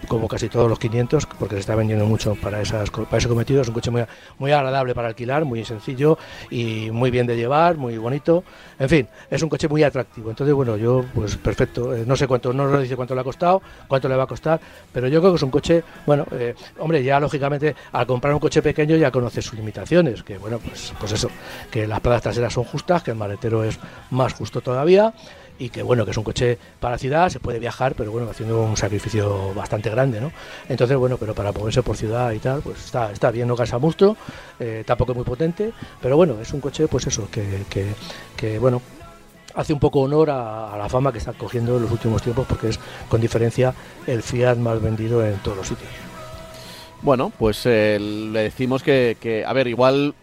como casi todos los 500, porque se está vendiendo mucho para, esas, para ese cometido. Es un coche muy, muy agradable para alquilar, muy sencillo y muy bien de llevar, muy bonito. En fin, es un coche muy atractivo. Entonces, bueno, yo, pues perfecto. Eh, no sé cuánto, no nos dice cuánto le ha costado, cuánto le va a costar, pero yo creo que es un coche, bueno, eh, hombre, ya lógicamente al comprar un coche pequeño ya conoces sus limitaciones, que bueno, pues, pues eso, que las plazas traseras son justas, que el maletero es más justo todavía y que bueno, que es un coche para ciudad, se puede viajar, pero bueno, haciendo un sacrificio bastante grande, ¿no? Entonces, bueno, pero para moverse por ciudad y tal, pues está, está bien, no cansa mucho, eh, tampoco es muy potente, pero bueno, es un coche, pues eso, que, que, bueno, hace un poco honor a, a la fama que está cogiendo en los últimos tiempos, porque es con diferencia el Fiat más vendido en todos los sitios. Bueno, pues eh, le decimos que, que, a ver, igual,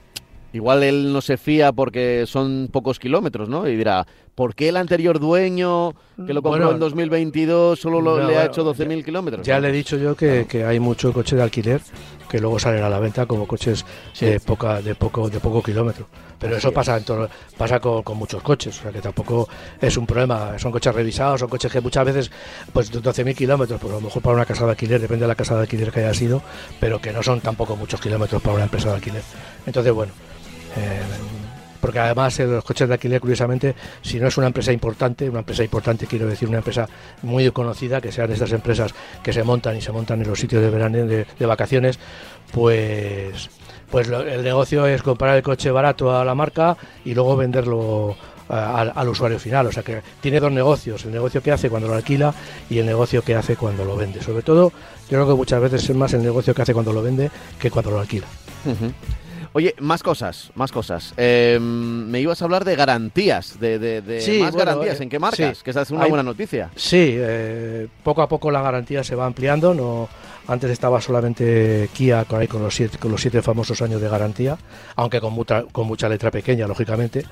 igual él no se fía porque son pocos kilómetros, ¿no? Y dirá, ¿por qué el anterior dueño que lo compró Bueno, en 2022 solo lo- no, le ha hecho 12.000 kilómetros? Ya le he dicho yo que, que hay mucho coche de alquiler que luego salen a la venta como coches Sí. de poca de poco de poco kilómetro. Pero Así eso es. pasa en todo- pasa con, con muchos coches, o sea que tampoco es un problema. Son coches revisados, son coches que muchas veces, pues 12.000 kilómetros, pues a lo mejor para una casa de alquiler, depende de la casa de alquiler que haya sido, pero que no son tampoco muchos kilómetros para una empresa de alquiler. Entonces, bueno, eh, porque además eh, los coches de alquiler, curiosamente, si no es una empresa importante, una empresa importante quiero decir una empresa muy conocida, que sean estas empresas que se montan y se montan en los sitios de verano de, vacaciones, pues pues el negocio es comprar el coche barato a la marca y luego venderlo al, usuario final. O sea que tiene dos negocios, el negocio que hace cuando lo alquila y el negocio que hace cuando lo vende. Sobre todo, yo creo que muchas veces es más el negocio que hace cuando lo vende que cuando lo alquila. Oye, más cosas, más cosas. Eh, me ibas a hablar de garantías, de, de- de Sí, más bueno, garantías. eh, ¿En qué marcas? sí. Que esa es una Hay- buena noticia. Sí, eh, poco a poco la garantía se va ampliando. No, antes estaba solamente Kia con, ahí con los siete, con los siete famosos años de garantía, aunque con mucha, con mucha letra pequeña, lógicamente.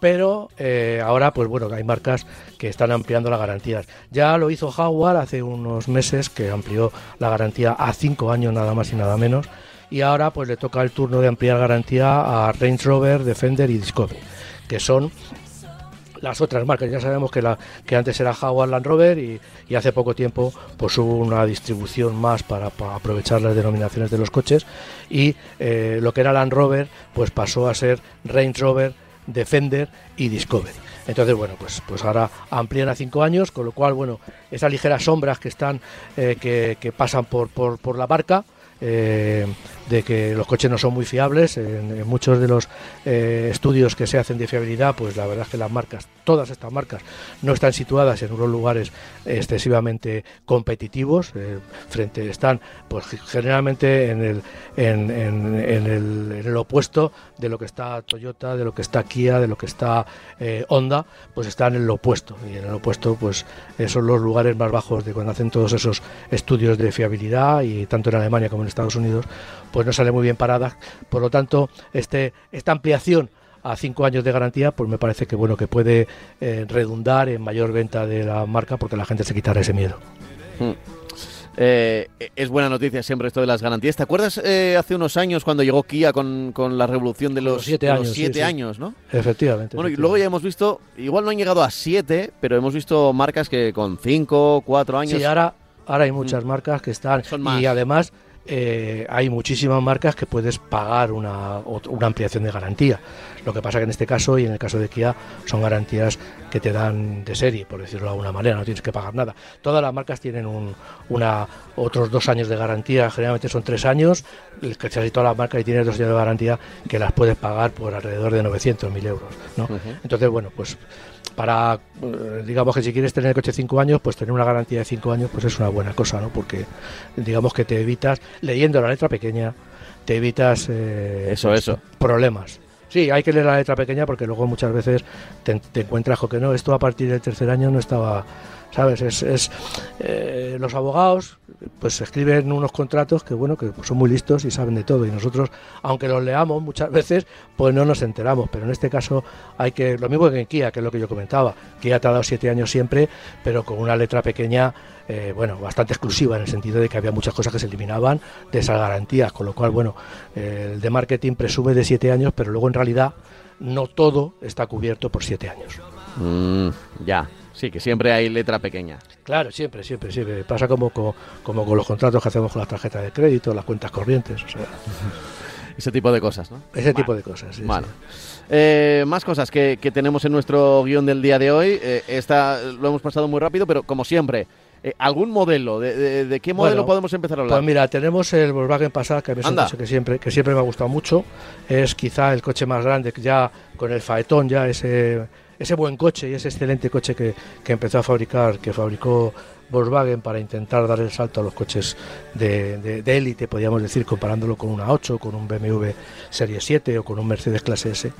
Pero eh, ahora, pues bueno, hay marcas que están ampliando las garantías. Ya lo hizo Jaguar hace unos meses que amplió la garantía a cinco años nada más y nada menos. Y ahora pues le toca el turno de ampliar garantía a Range Rover, Defender y Discovery, que son las otras marcas. Ya sabemos que, la, que antes era Jaguar Land Rover y, hace poco tiempo pues hubo una distribución más para, aprovechar las denominaciones de los coches y eh, lo que era Land Rover pues pasó a ser Range Rover, Defender y Discovery. Entonces, bueno, pues, pues ahora amplían a cinco años, con lo cual, bueno, esas ligeras sombras que están, eh, que, que, pasan por, por, por la barca, eh, de que los coches no son muy fiables. En, muchos de los eh, estudios que se hacen de fiabilidad, pues la verdad es que las marcas, todas estas marcas, no están situadas en unos lugares excesivamente competitivos. Eh, frente están, pues generalmente en el, en, el, opuesto de lo que está Toyota, de lo que está Kia, de lo que está Honda, pues están en el opuesto. Y en el opuesto, pues son los lugares más bajos de cuando hacen todos esos estudios de fiabilidad y tanto en Alemania como en Estados Unidos, pues no sale muy bien parada. Por lo tanto, este, esta ampliación a cinco años de garantía, pues me parece que bueno que puede eh, redundar en mayor venta de la marca porque la gente se quitará ese miedo. Hmm. Eh, es buena noticia siempre esto de las garantías. ¿Te acuerdas eh, hace unos años cuando llegó Kia con, la revolución de los, siete, años, siete años, ¿no? Efectivamente. Bueno, y luego ya hemos visto, igual no han llegado a siete, pero hemos visto marcas que con cinco, cuatro años. Sí, ahora, ahora hay muchas marcas que están. Y además eh, hay muchísimas marcas que puedes pagar una, una, ampliación de garantía. Lo que pasa que en este caso y en el caso de Kia son garantías que te dan de serie, por decirlo de alguna manera, no tienes que pagar nada. Todas las marcas tienen un, una, otros dos años de garantía, generalmente son tres años, casi todas las marcas y tienes dos años de garantía que las puedes pagar por alrededor de 900.000 euros. ¿no? Entonces, bueno, pues para, eh, digamos que si quieres tener el coche cinco años, pues tener una garantía de cinco años, pues es una buena cosa, ¿no? Porque digamos que te evitas, leyendo la letra pequeña, te evitas eh, eso, eso. problemas. Sí, hay que leer la letra pequeña porque luego muchas veces te, te encuentras con que no, esto a partir del tercer año no estaba ¿sabes? Es, eh, los abogados pues escriben unos contratos que bueno que son muy listos y saben de todo. Y nosotros aunque los leamos muchas veces pues no nos enteramos. Pero en este caso hay que lo mismo que en Kia que es lo que yo comentaba. Kia te ha dado siete años siempre pero con una letra pequeña eh, bueno bastante exclusiva en el sentido de que había muchas cosas que se eliminaban de esas garantías. Con lo cual bueno el de marketing presume de siete años pero luego en realidad no todo está cubierto por siete años. Mm, ya Sí, que siempre hay letra pequeña. Claro, siempre, siempre, siempre. Pasa como, como, con los contratos que hacemos con las tarjetas de crédito, las cuentas corrientes, o sea. Ese tipo de cosas, ¿no? Ese tipo de cosas, sí, eh, más cosas que, tenemos en nuestro guion del día de hoy. Eh, esta lo hemos pasado muy rápido, pero como siempre, eh, ¿Algún modelo? ¿De, qué modelo podemos empezar a hablar? Pues mira, tenemos el Volkswagen Passat, que es un coche que siempre, que siempre me ha gustado mucho. Es quizá el coche más grande, ya con el faetón, ya ese ese buen coche y ese excelente coche que, que empezó a fabricar, que fabricó Volkswagen para intentar dar el salto a los coches de élite, podríamos decir, comparándolo con una 8, con un BMW Serie 7 o con un Mercedes Clase S,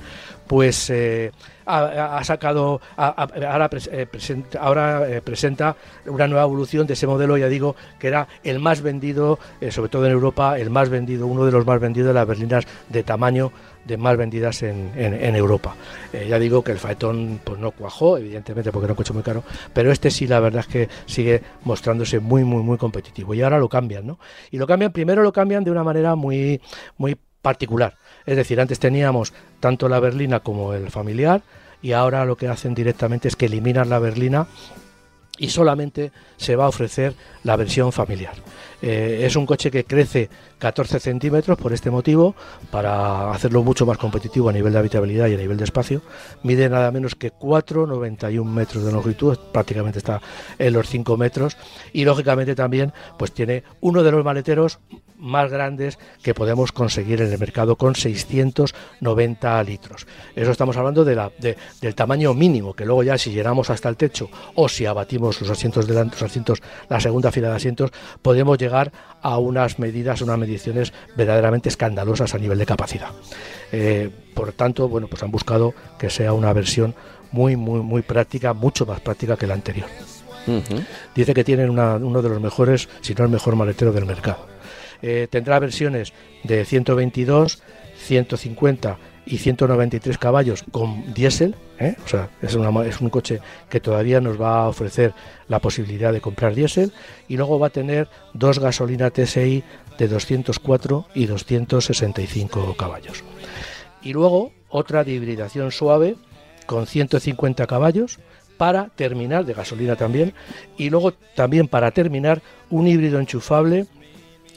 pues eh, ha, sacado, ahora, eh, presenta, ahora eh, presenta una nueva evolución de ese modelo, ya digo, que era el más vendido, sobre todo en Europa, el más vendido, uno de los más vendidos de las berlinas de tamaño de más vendidas en, en, Europa. ya digo que el Faetón pues no cuajó, evidentemente porque era un coche muy caro, pero este sí la verdad es que sigue mostrándose muy muy muy competitivo y ahora lo cambian, ¿no? Y lo cambian primero lo cambian de una manera muy muy particular. Es decir, antes teníamos tanto la berlina como el familiar y ahora lo que hacen directamente es que eliminan la berlina y solamente se va a ofrecer la versión familiar. Eh, es un coche que crece 14 centímetros por este motivo, para hacerlo mucho más competitivo a nivel de habitabilidad y a nivel de espacio. Mide nada menos que 4,91 metros de longitud, prácticamente está en los 5 metros. Y lógicamente también pues tiene uno de los maleteros más grandes que podemos conseguir en el mercado con 690 litros. Eso estamos hablando de la, del tamaño mínimo, que luego ya si llenamos hasta el techo o si abatimos los asientos delante, los asientos, la segunda fila de asientos, podemos llegar a unas medidas, unas mediciones verdaderamente escandalosas a nivel de capacidad. Eh, por tanto, bueno, pues han buscado que sea una versión muy, muy, muy práctica, mucho más práctica que la anterior. Dice que tienen uno de los mejores, si no el mejor maletero del mercado. Eh, tendrá versiones de 122, 150 y 193 caballos con diésel. ¿eh? O sea, es, es, un coche que todavía nos va a ofrecer la posibilidad de comprar diésel. Y luego va a tener dos gasolina TSI de 204 y 265 caballos. Y luego otra de hibridación suave con 150 caballos para terminar, de gasolina también, y luego también para terminar un híbrido enchufable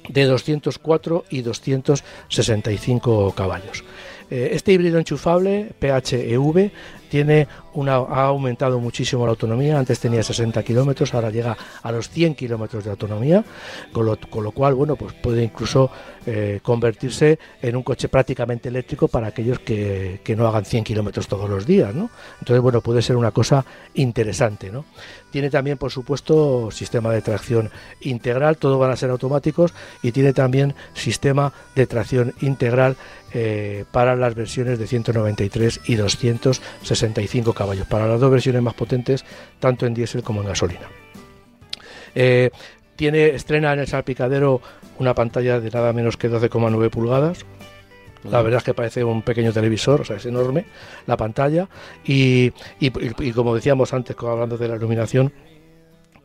de 204 y 265 caballos. Eh, este híbrido enchufable PHEV tiene una, ha aumentado muchísimo la autonomía, antes tenía 60 kilómetros, ahora llega a los 100 kilómetros de autonomía, con lo, con lo, cual, bueno, pues puede incluso eh, convertirse en un coche prácticamente eléctrico para aquellos que, que no hagan 100 kilómetros todos los días, ¿no? Entonces, bueno, puede ser una cosa interesante, ¿no? Tiene también, por supuesto, sistema de tracción integral, todo van a ser automáticos y tiene también sistema de integral eh, para las versiones de 193 y 265 caballos, para las dos versiones más potentes, tanto en diésel como en gasolina. Eh, tiene estrena en el salpicadero una pantalla de nada menos que 12,9 pulgadas. La verdad es que parece un pequeño televisor, o sea, es enorme la pantalla. Y, y como decíamos antes, hablando de la iluminación,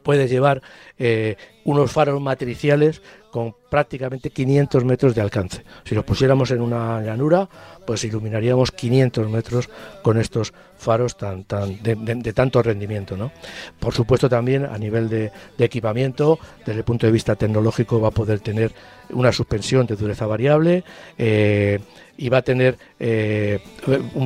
puede llevar eh, unos faros matriciales con prácticamente 500 metros de alcance. Si los pusiéramos en una llanura, pues iluminaríamos 500 metros con estos faros tan, de, tanto rendimiento. ¿no? Por supuesto también a nivel de, equipamiento, desde el punto de vista tecnológico, va a poder tener una suspensión de dureza variable. Eh, y va a tener eh,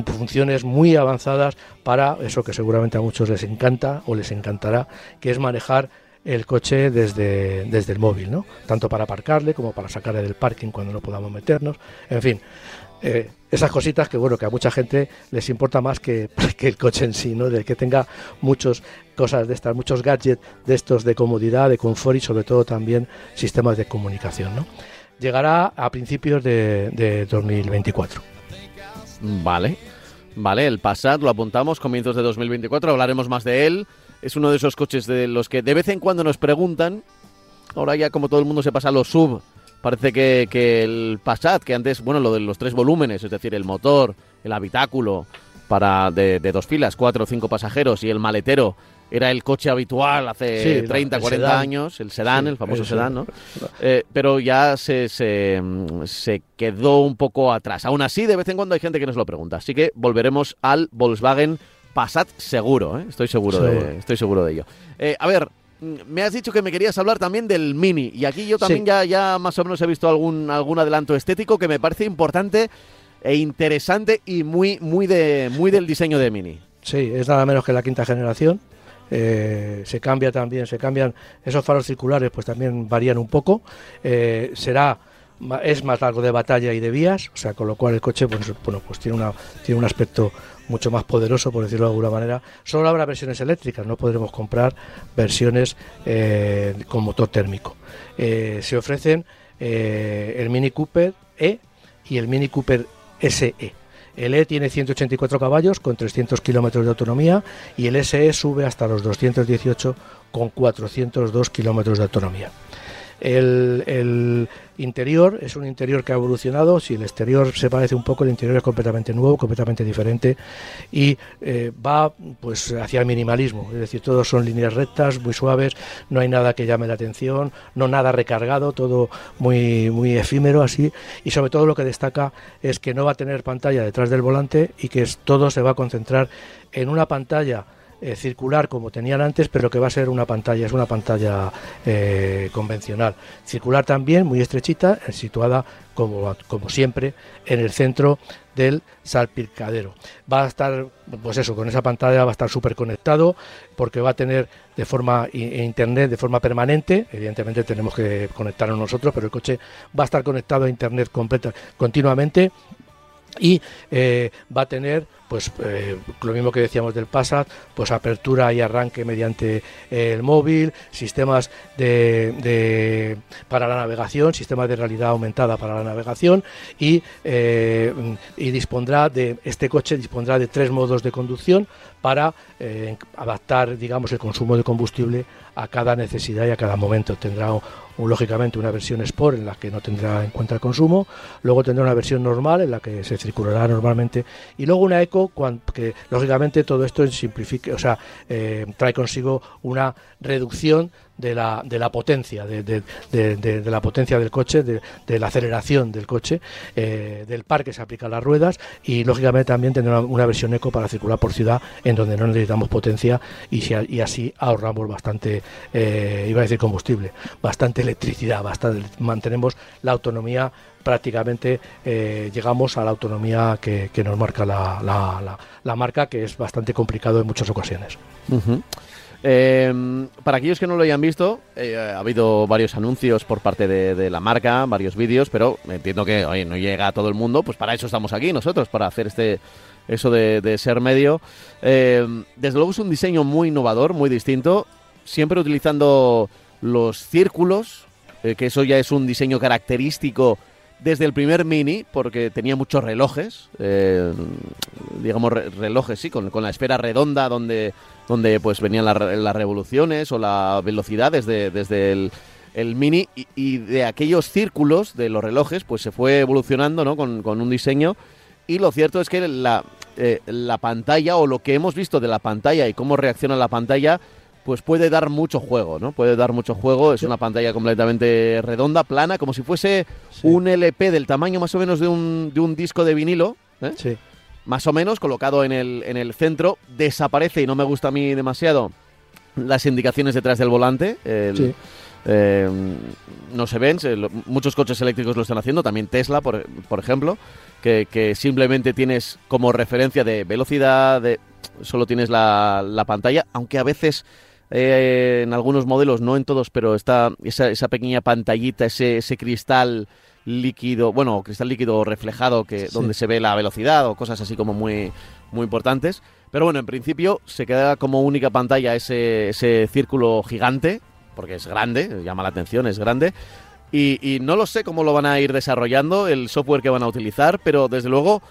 funciones muy avanzadas para eso que seguramente a muchos les encanta o les encantará, que es manejar el coche desde, desde el móvil, ¿no? Tanto para aparcarle como para sacarle del parking cuando no podamos meternos. En fin, eh, esas cositas que bueno que a mucha gente les importa más que, el coche en sí, ¿no? De que tenga muchas cosas de estas, muchos gadgets de estos de comodidad, de confort y sobre todo también sistemas de comunicación, ¿no? Llegará a principios de, de 2024. Vale. Vale, el Passat lo apuntamos, comienzos de 2024, hablaremos más de él es uno de esos coches de los que de vez en cuando nos preguntan. Ahora ya como todo el mundo se pasa a los sub, parece que, el Passat, que antes, bueno, lo de los tres volúmenes, es decir, el motor, el habitáculo para de, dos filas, cuatro o cinco pasajeros y el maletero era el coche habitual hace 30, 40 años, el sedán, el famoso sedán, ¿no? Eh, pero ya se, se, quedó un poco atrás. Aún así, de vez en cuando hay gente que nos lo pregunta. Así que volveremos al Volkswagen Passat seguro, ¿eh? estoy seguro, De, estoy seguro de ello. Eh, a ver, me has dicho que me querías hablar también del Mini y aquí yo también ya, ya más o menos he visto algún, algún adelanto estético que me parece importante e interesante y muy, muy, de, muy del diseño de Mini. Sí, es nada menos que la quinta generación. Eh, se cambia también, se cambian esos faros circulares, pues también varían un poco. será es más largo de batalla y de vías, o sea, con lo cual el coche, pues, bueno, pues tiene una tiene un aspecto mucho más poderoso, por decirlo de alguna manera. Solo habrá versiones eléctricas, no podremos comprar versiones eh, con motor térmico. Eh, se ofrecen eh, el Mini Cooper E y el Mini Cooper SE. El E tiene 184 caballos con 300 kilómetros de autonomía y el SE sube hasta los 218 con 402 kilómetros de autonomía. El, interior es un interior que ha evolucionado, si el exterior se parece un poco, el interior es completamente nuevo, completamente diferente y eh, va pues hacia el minimalismo, es decir, todos son líneas rectas, muy suaves, no hay nada que llame la atención, no nada recargado, todo muy, muy efímero así. Y sobre todo lo que destaca es que no va a tener pantalla detrás del volante y que todo se va a concentrar en una pantalla eh, circular como tenían antes, pero que va a ser una pantalla, es una pantalla eh, convencional. Circular también, muy estrechita, eh, situada como, como siempre en el centro del salpicadero. Va a estar, pues eso, con esa pantalla va a estar súper conectado porque va a tener de forma internet, de forma permanente. Evidentemente tenemos que conectarnos nosotros, pero el coche va a estar conectado a internet completa, continuamente y va a tener pues eh, lo mismo que decíamos del Passat pues apertura y arranque mediante el móvil sistemas para la navegación sistemas de realidad aumentada para la navegación y, eh, y dispondrá de este coche dispondrá de tres modos de conducción para adaptar digamos el consumo de combustible a cada necesidad y a cada momento. Tendrá lógicamente una versión Sport en la que no tendrá en cuenta el consumo, luego tendrá una versión normal en la que se circulará normalmente y luego una Eco que lógicamente todo esto simplifique, o sea, eh, trae consigo una reducción de la, de la potencia, de, de, de, la potencia del coche, de, la aceleración del coche, eh, del par que se aplica a las ruedas y lógicamente también tener una, versión eco para circular por ciudad en donde no necesitamos potencia y, y así ahorramos bastante, eh, iba a decir combustible, bastante electricidad, bastante, mantenemos la autonomía prácticamente eh, llegamos a la autonomía que, nos marca la, la, la, marca, que es bastante complicado en muchas ocasiones. Em, para aquellos que no lo hayan visto, eh, ha habido varios anuncios por parte de, la marca, varios vídeos, pero entiendo que hoy no llega a todo el mundo, pues para eso estamos aquí nosotros, para hacer este eso de, ser medio. Em, desde luego es un diseño muy innovador, muy distinto, siempre utilizando los círculos, eh, que eso ya es un diseño característico desde el primer Mini, porque tenía muchos relojes, eh, digamos relojes, sí, con, la esfera redonda donde, donde pues venían las revoluciones o la velocidad desde, desde el, Mini y, de aquellos círculos de los relojes pues se fue evolucionando ¿no? con, un diseño y lo cierto es que la, eh, la pantalla o lo que hemos visto de la pantalla y cómo reacciona la pantalla pues puede dar mucho juego, ¿no? Puede dar mucho juego. Es una pantalla completamente redonda, plana, como si fuese un LP del tamaño más o menos de un, de un disco de vinilo. ¿eh? Sí. Más o menos, colocado en el, en el centro. Desaparece, y no me gusta a mí demasiado, las indicaciones detrás del volante. Eh, no se ven, muchos coches eléctricos lo están haciendo, también Tesla, por, por ejemplo, que, que, simplemente tienes como referencia de velocidad, de, solo tienes la, la pantalla, aunque a veces eh, en algunos modelos, no en todos, pero está esa, esa pequeña pantallita, ese, ese cristal líquido, bueno, cristal líquido reflejado que donde se ve la velocidad o cosas así como muy muy importantes. Pero bueno, en principio se queda como única pantalla ese, ese círculo gigante, porque es grande, llama la atención, es grande. Y, y, no lo sé cómo lo van a ir desarrollando, el software que van a utilizar, pero desde luego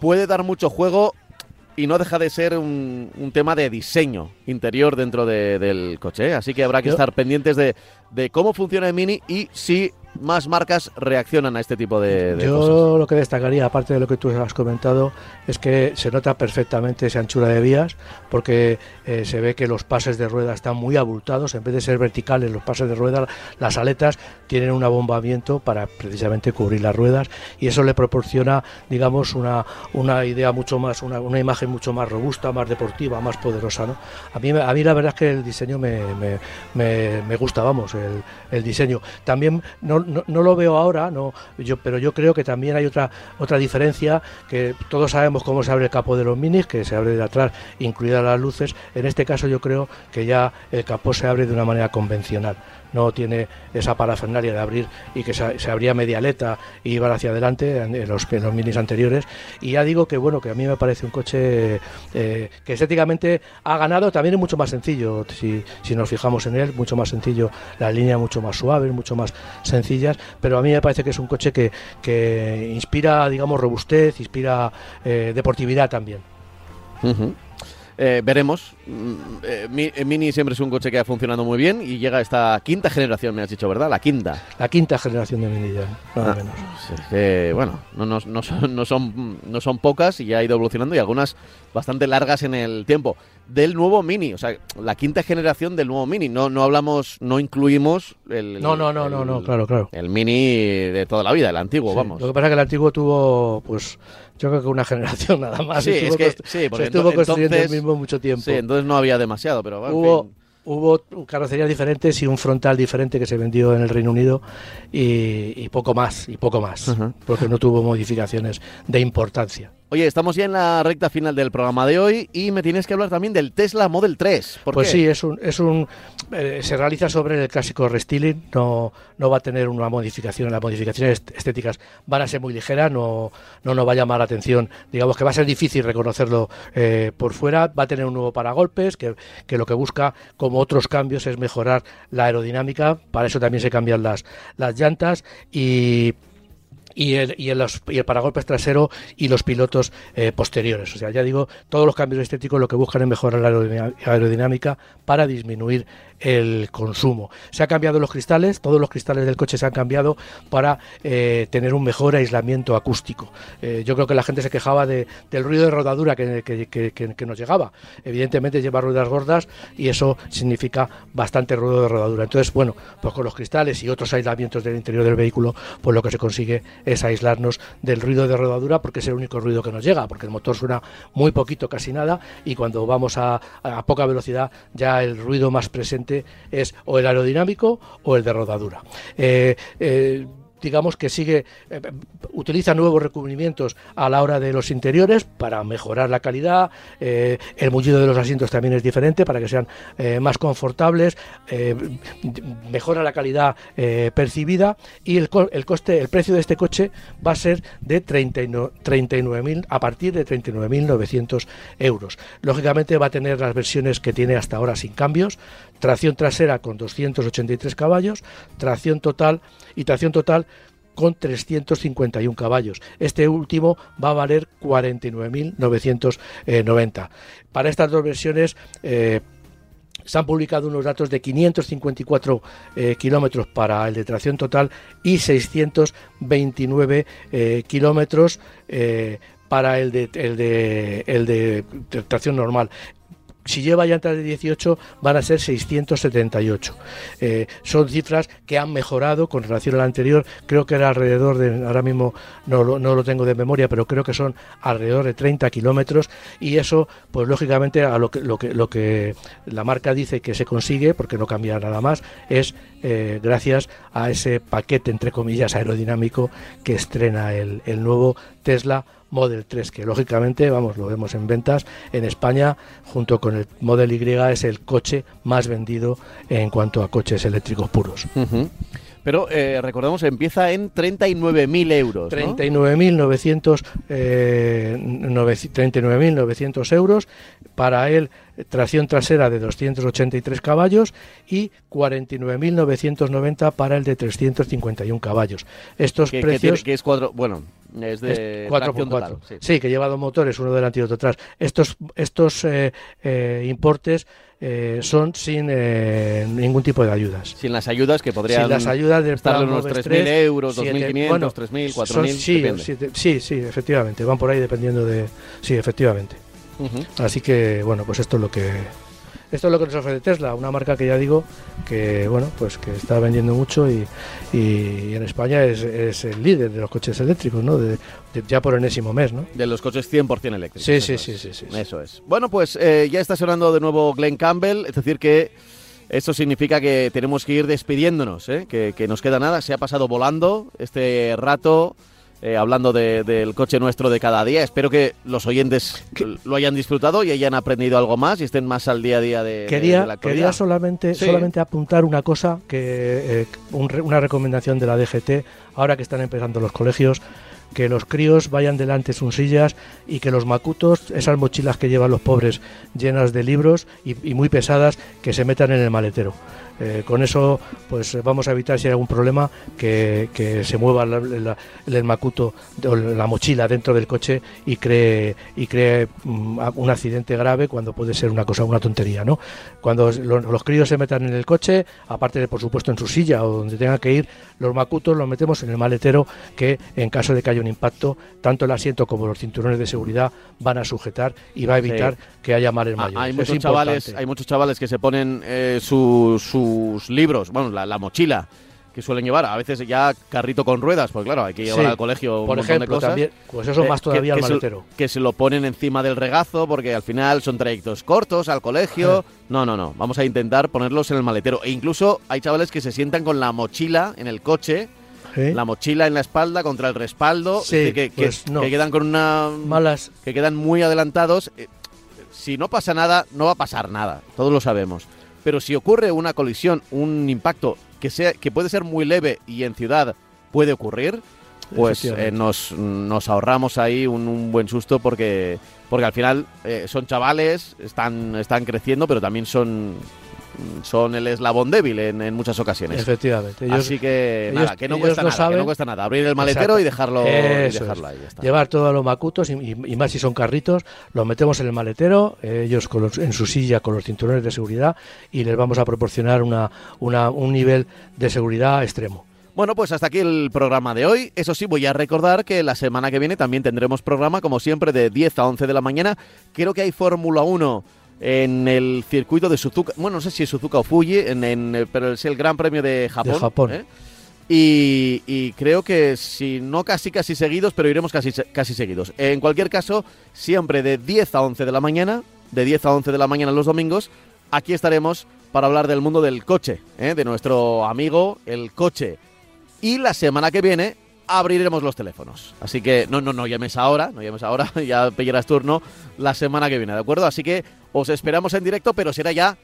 puede dar mucho juego y no deja de ser un, un tema de diseño interior dentro del coche. ¿eh? Así que habrá que estar pendientes de, de, cómo funciona el Mini y si más marcas reaccionan a este tipo de, Yo cosas. Yo lo que destacaría, aparte de lo que tú has comentado, es que se nota perfectamente esa anchura de vías, porque eh, se ve que los pases de rueda están muy abultados, en vez de ser verticales los pases de rueda, las aletas tienen un abombamiento para precisamente cubrir las ruedas y eso le proporciona, digamos, una, una idea mucho más, una, una imagen mucho más robusta, más deportiva, más poderosa. ¿no? A, mí, a mí la verdad es que el diseño me, me, me, me gusta, vamos, el, el diseño. También no, no, lo veo ahora, no, yo, pero yo creo que también hay otra, otra diferencia, que todos sabemos cómo se abre el capó de los minis, que se abre de atrás, incluidas las luces. En este caso yo creo que ya el capó se abre de una manera convencional no tiene esa parafernalia de abrir y que se, abría media aleta y iba hacia adelante en los, en los minis anteriores. Y ya digo que bueno, que a mí me parece un coche eh, que estéticamente ha ganado, también es mucho más sencillo, si, si nos fijamos en él, mucho más sencillo, la línea mucho más suave, mucho más sencillas, pero a mí me parece que es un coche que, que inspira, digamos, robustez, inspira eh, deportividad también. Eh, veremos. Mm, eh, eh, Mini siempre es un coche que ha funcionado muy bien y llega esta quinta generación, me has dicho, ¿verdad? La quinta. La quinta generación de Mini ya, nada ah, menos. Pues bueno, no, no, no, son, no, son, no son pocas y ya ha ido evolucionando y algunas bastante largas en el tiempo. Del nuevo Mini, o sea, la quinta generación del nuevo Mini. No, no hablamos, no incluimos el. No, no, no, no, no, claro, claro. El Mini de toda la vida, el antiguo, vamos. Lo que pasa es que el antiguo tuvo, pues yo creo que una generación nada más. Sí, es que sí, porque estuvo construyendo el mismo mucho tiempo. Sí, entonces no había demasiado, pero hubo, hubo carrocerías diferentes y un frontal diferente que se vendió en el Reino Unido y, poco más, y poco más, porque no tuvo modificaciones de importancia. Oye, estamos ya en la recta final del programa de hoy y me tienes que hablar también del Tesla Model 3. pues sí, es un, es un eh, se realiza sobre el clásico restyling, no, no va a tener una modificación, las modificaciones estéticas van a ser muy ligeras, no, no nos va a llamar la atención, digamos que va a ser difícil reconocerlo eh, por fuera, va a tener un nuevo paragolpes que, que lo que busca, como otros cambios, es mejorar la aerodinámica, para eso también se cambian las, las llantas y y el, y, el, paragolpes trasero y los pilotos eh, posteriores. O sea, ya digo, todos los cambios estéticos lo que buscan es mejorar la aerodinámica para disminuir el consumo. Se han cambiado los cristales, todos los cristales del coche se han cambiado para eh, tener un mejor aislamiento acústico. Eh, yo creo que la gente se quejaba de, del ruido de rodadura que, que, nos llegaba. Evidentemente lleva ruedas gordas y eso significa bastante ruido de rodadura. Entonces, bueno, pues con los cristales y otros aislamientos del interior del vehículo, pues lo que se consigue es aislarnos del ruido de rodadura porque es el único ruido que nos llega, porque el motor suena muy poquito, casi nada, y cuando vamos a, a poca velocidad ya el ruido más presente es o el aerodinámico o el de rodadura. Eh, eh, digamos que sigue, eh, utiliza nuevos recubrimientos a la hora de los interiores para mejorar la calidad, eh, el mullido de los asientos también es diferente para que sean eh, más confortables, mejora la calidad percibida y el, el, coste, el precio de este coche va a ser de 39.000 a partir de 39.900 euros. Lógicamente va a tener las versiones que tiene hasta ahora sin cambios, tracción trasera con 283 caballos, tracción total y tracción total con 351 caballos. Este último va a valer 49.990. Para estas dos versiones eh, se han publicado unos datos de 554 eh, kilómetros para el de tracción total y 629 eh, kilómetros para el de, el de tracción normal si lleva llantas de 18 van a ser 678. Eh, son cifras que han mejorado con relación al anterior. Creo que era alrededor de, ahora mismo no, no lo tengo de memoria, pero creo que son alrededor de 30 kilómetros y eso, pues lógicamente a lo que la marca dice que se consigue, porque no cambia nada más, es eh, gracias a ese paquete, entre comillas, aerodinámico que estrena el, el nuevo Tesla Model 3, que lógicamente, vamos, lo vemos en ventas en España, junto con el Model Y, es el coche más vendido en cuanto a coches eléctricos puros. Pero eh, recordemos, empieza en 39.000 euros. 39.900 eh, 39.900 euros. Para él, tracción trasera de 283 caballos y 49.990 para el de 351 caballos. Estos precios. Que, es cuatro. Bueno, es de 4x4. Sí. que lleva dos motores, uno delante y otro atrás. Estos, estos eh, eh, importes eh, son sin ningún tipo de ayudas. Sin las ayudas que podrían sin las ayudas de estar unos 3.000 euros, 2.500, bueno, 3.000, 4.000. Sí, sí, efectivamente. Van por ahí dependiendo de. Sí, efectivamente. Así que, bueno, pues esto es lo que esto es lo que nos ofrece Tesla, una marca que ya digo que bueno pues que está vendiendo mucho y, en España es, el líder de los coches eléctricos, ¿no? De, ya por enésimo mes, ¿no? De los coches 100% eléctricos. Sí, sí, sí, sí, sí, Eso es. Bueno, pues eh, ya está sonando de nuevo Glenn Campbell, es decir que esto significa que tenemos que ir despidiéndonos, ¿eh? que, que nos queda nada, se ha pasado volando este rato. Eh, hablando del coche nuestro de cada día. Espero que los oyentes lo hayan disfrutado y hayan aprendido algo más y estén más al día a día de, quería, la Quería solamente, solamente apuntar una cosa, que eh, una recomendación de la DGT, ahora que están empezando los colegios, que los críos vayan delante sus sillas y que los macutos, esas mochilas que llevan los pobres llenas de libros y muy pesadas, que se metan en el maletero. Eh, con eso pues vamos a evitar si hay algún problema que, se mueva el Macuto o la mochila dentro del coche y cree y cree mm, un accidente grave cuando puede ser una cosa una tontería no cuando los, críos se metan en el coche aparte de por supuesto en su silla o donde tengan que ir los macutos los metemos en el maletero que en caso de que haya un impacto tanto el asiento como los cinturones de seguridad van a sujetar y va a evitar que haya males ah, mayores. hay muchos chavales hay muchos chavales que se ponen eh, su sus libros, bueno, la, mochila que suelen llevar, a veces ya carrito con ruedas, porque claro, hay que llevar al colegio un por montón ejemplo, de cosas. También, pues eso más todavía que, al maletero. Que se, lo ponen encima del regazo, porque al final son trayectos cortos al colegio. No, no, no, vamos a intentar ponerlos en el maletero. E incluso hay chavales que se sientan con la mochila en el coche, la mochila en la espalda contra el respaldo, que, pues que, quedan con una... Malas. Que quedan muy adelantados. Eh, si no pasa nada, no va a pasar nada, todos lo sabemos. Pero si ocurre una colisión, un impacto que, sea, que puede ser muy leve y en ciudad puede ocurrir, pues eh, nos, nos, ahorramos ahí un, buen susto porque, porque al final eh, son chavales, están, están creciendo, pero también son son el eslabón débil en, muchas ocasiones. Efectivamente. Así que nada, que no cuesta nada, que no cuesta nada. Abrir el maletero y dejarlo, dejarlo ahí. Llevar todos los macutos y, más si son carritos, los metemos en el maletero, ellos con en su silla con los cinturones de seguridad y les vamos a proporcionar una, una, un nivel de seguridad extremo. Bueno, pues hasta aquí el programa de hoy. Eso sí, voy a recordar que la semana que viene también tendremos programa, como siempre, de 10 a 11 de la mañana. Creo que hay Fórmula 1 en el circuito de Suzuka. Bueno, no sé si es Suzuka o Fuji, en, pero es el Gran Premio de Japón. De Japón. ¿eh? Y, creo que si no casi casi seguidos, pero iremos casi, casi seguidos. En cualquier caso, siempre de 10 a 11 de la mañana, de 10 a 11 de la mañana los domingos, aquí estaremos para hablar del mundo del coche, ¿eh? de nuestro amigo el coche y la semana que viene abriremos los teléfonos. Así que no, no, no llames ahora, no llames ahora, ya pillarás turno la semana que viene, ¿de acuerdo? Así que os esperamos en directo, pero será ya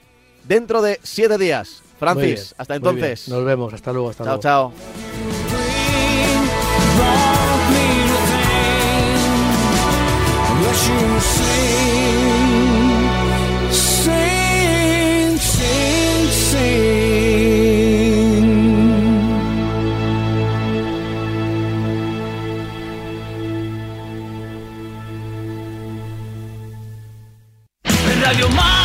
dentro de siete días. Francis, hasta entonces. Nos vemos, hasta luego, hasta chao, Chao, chao. out your mind.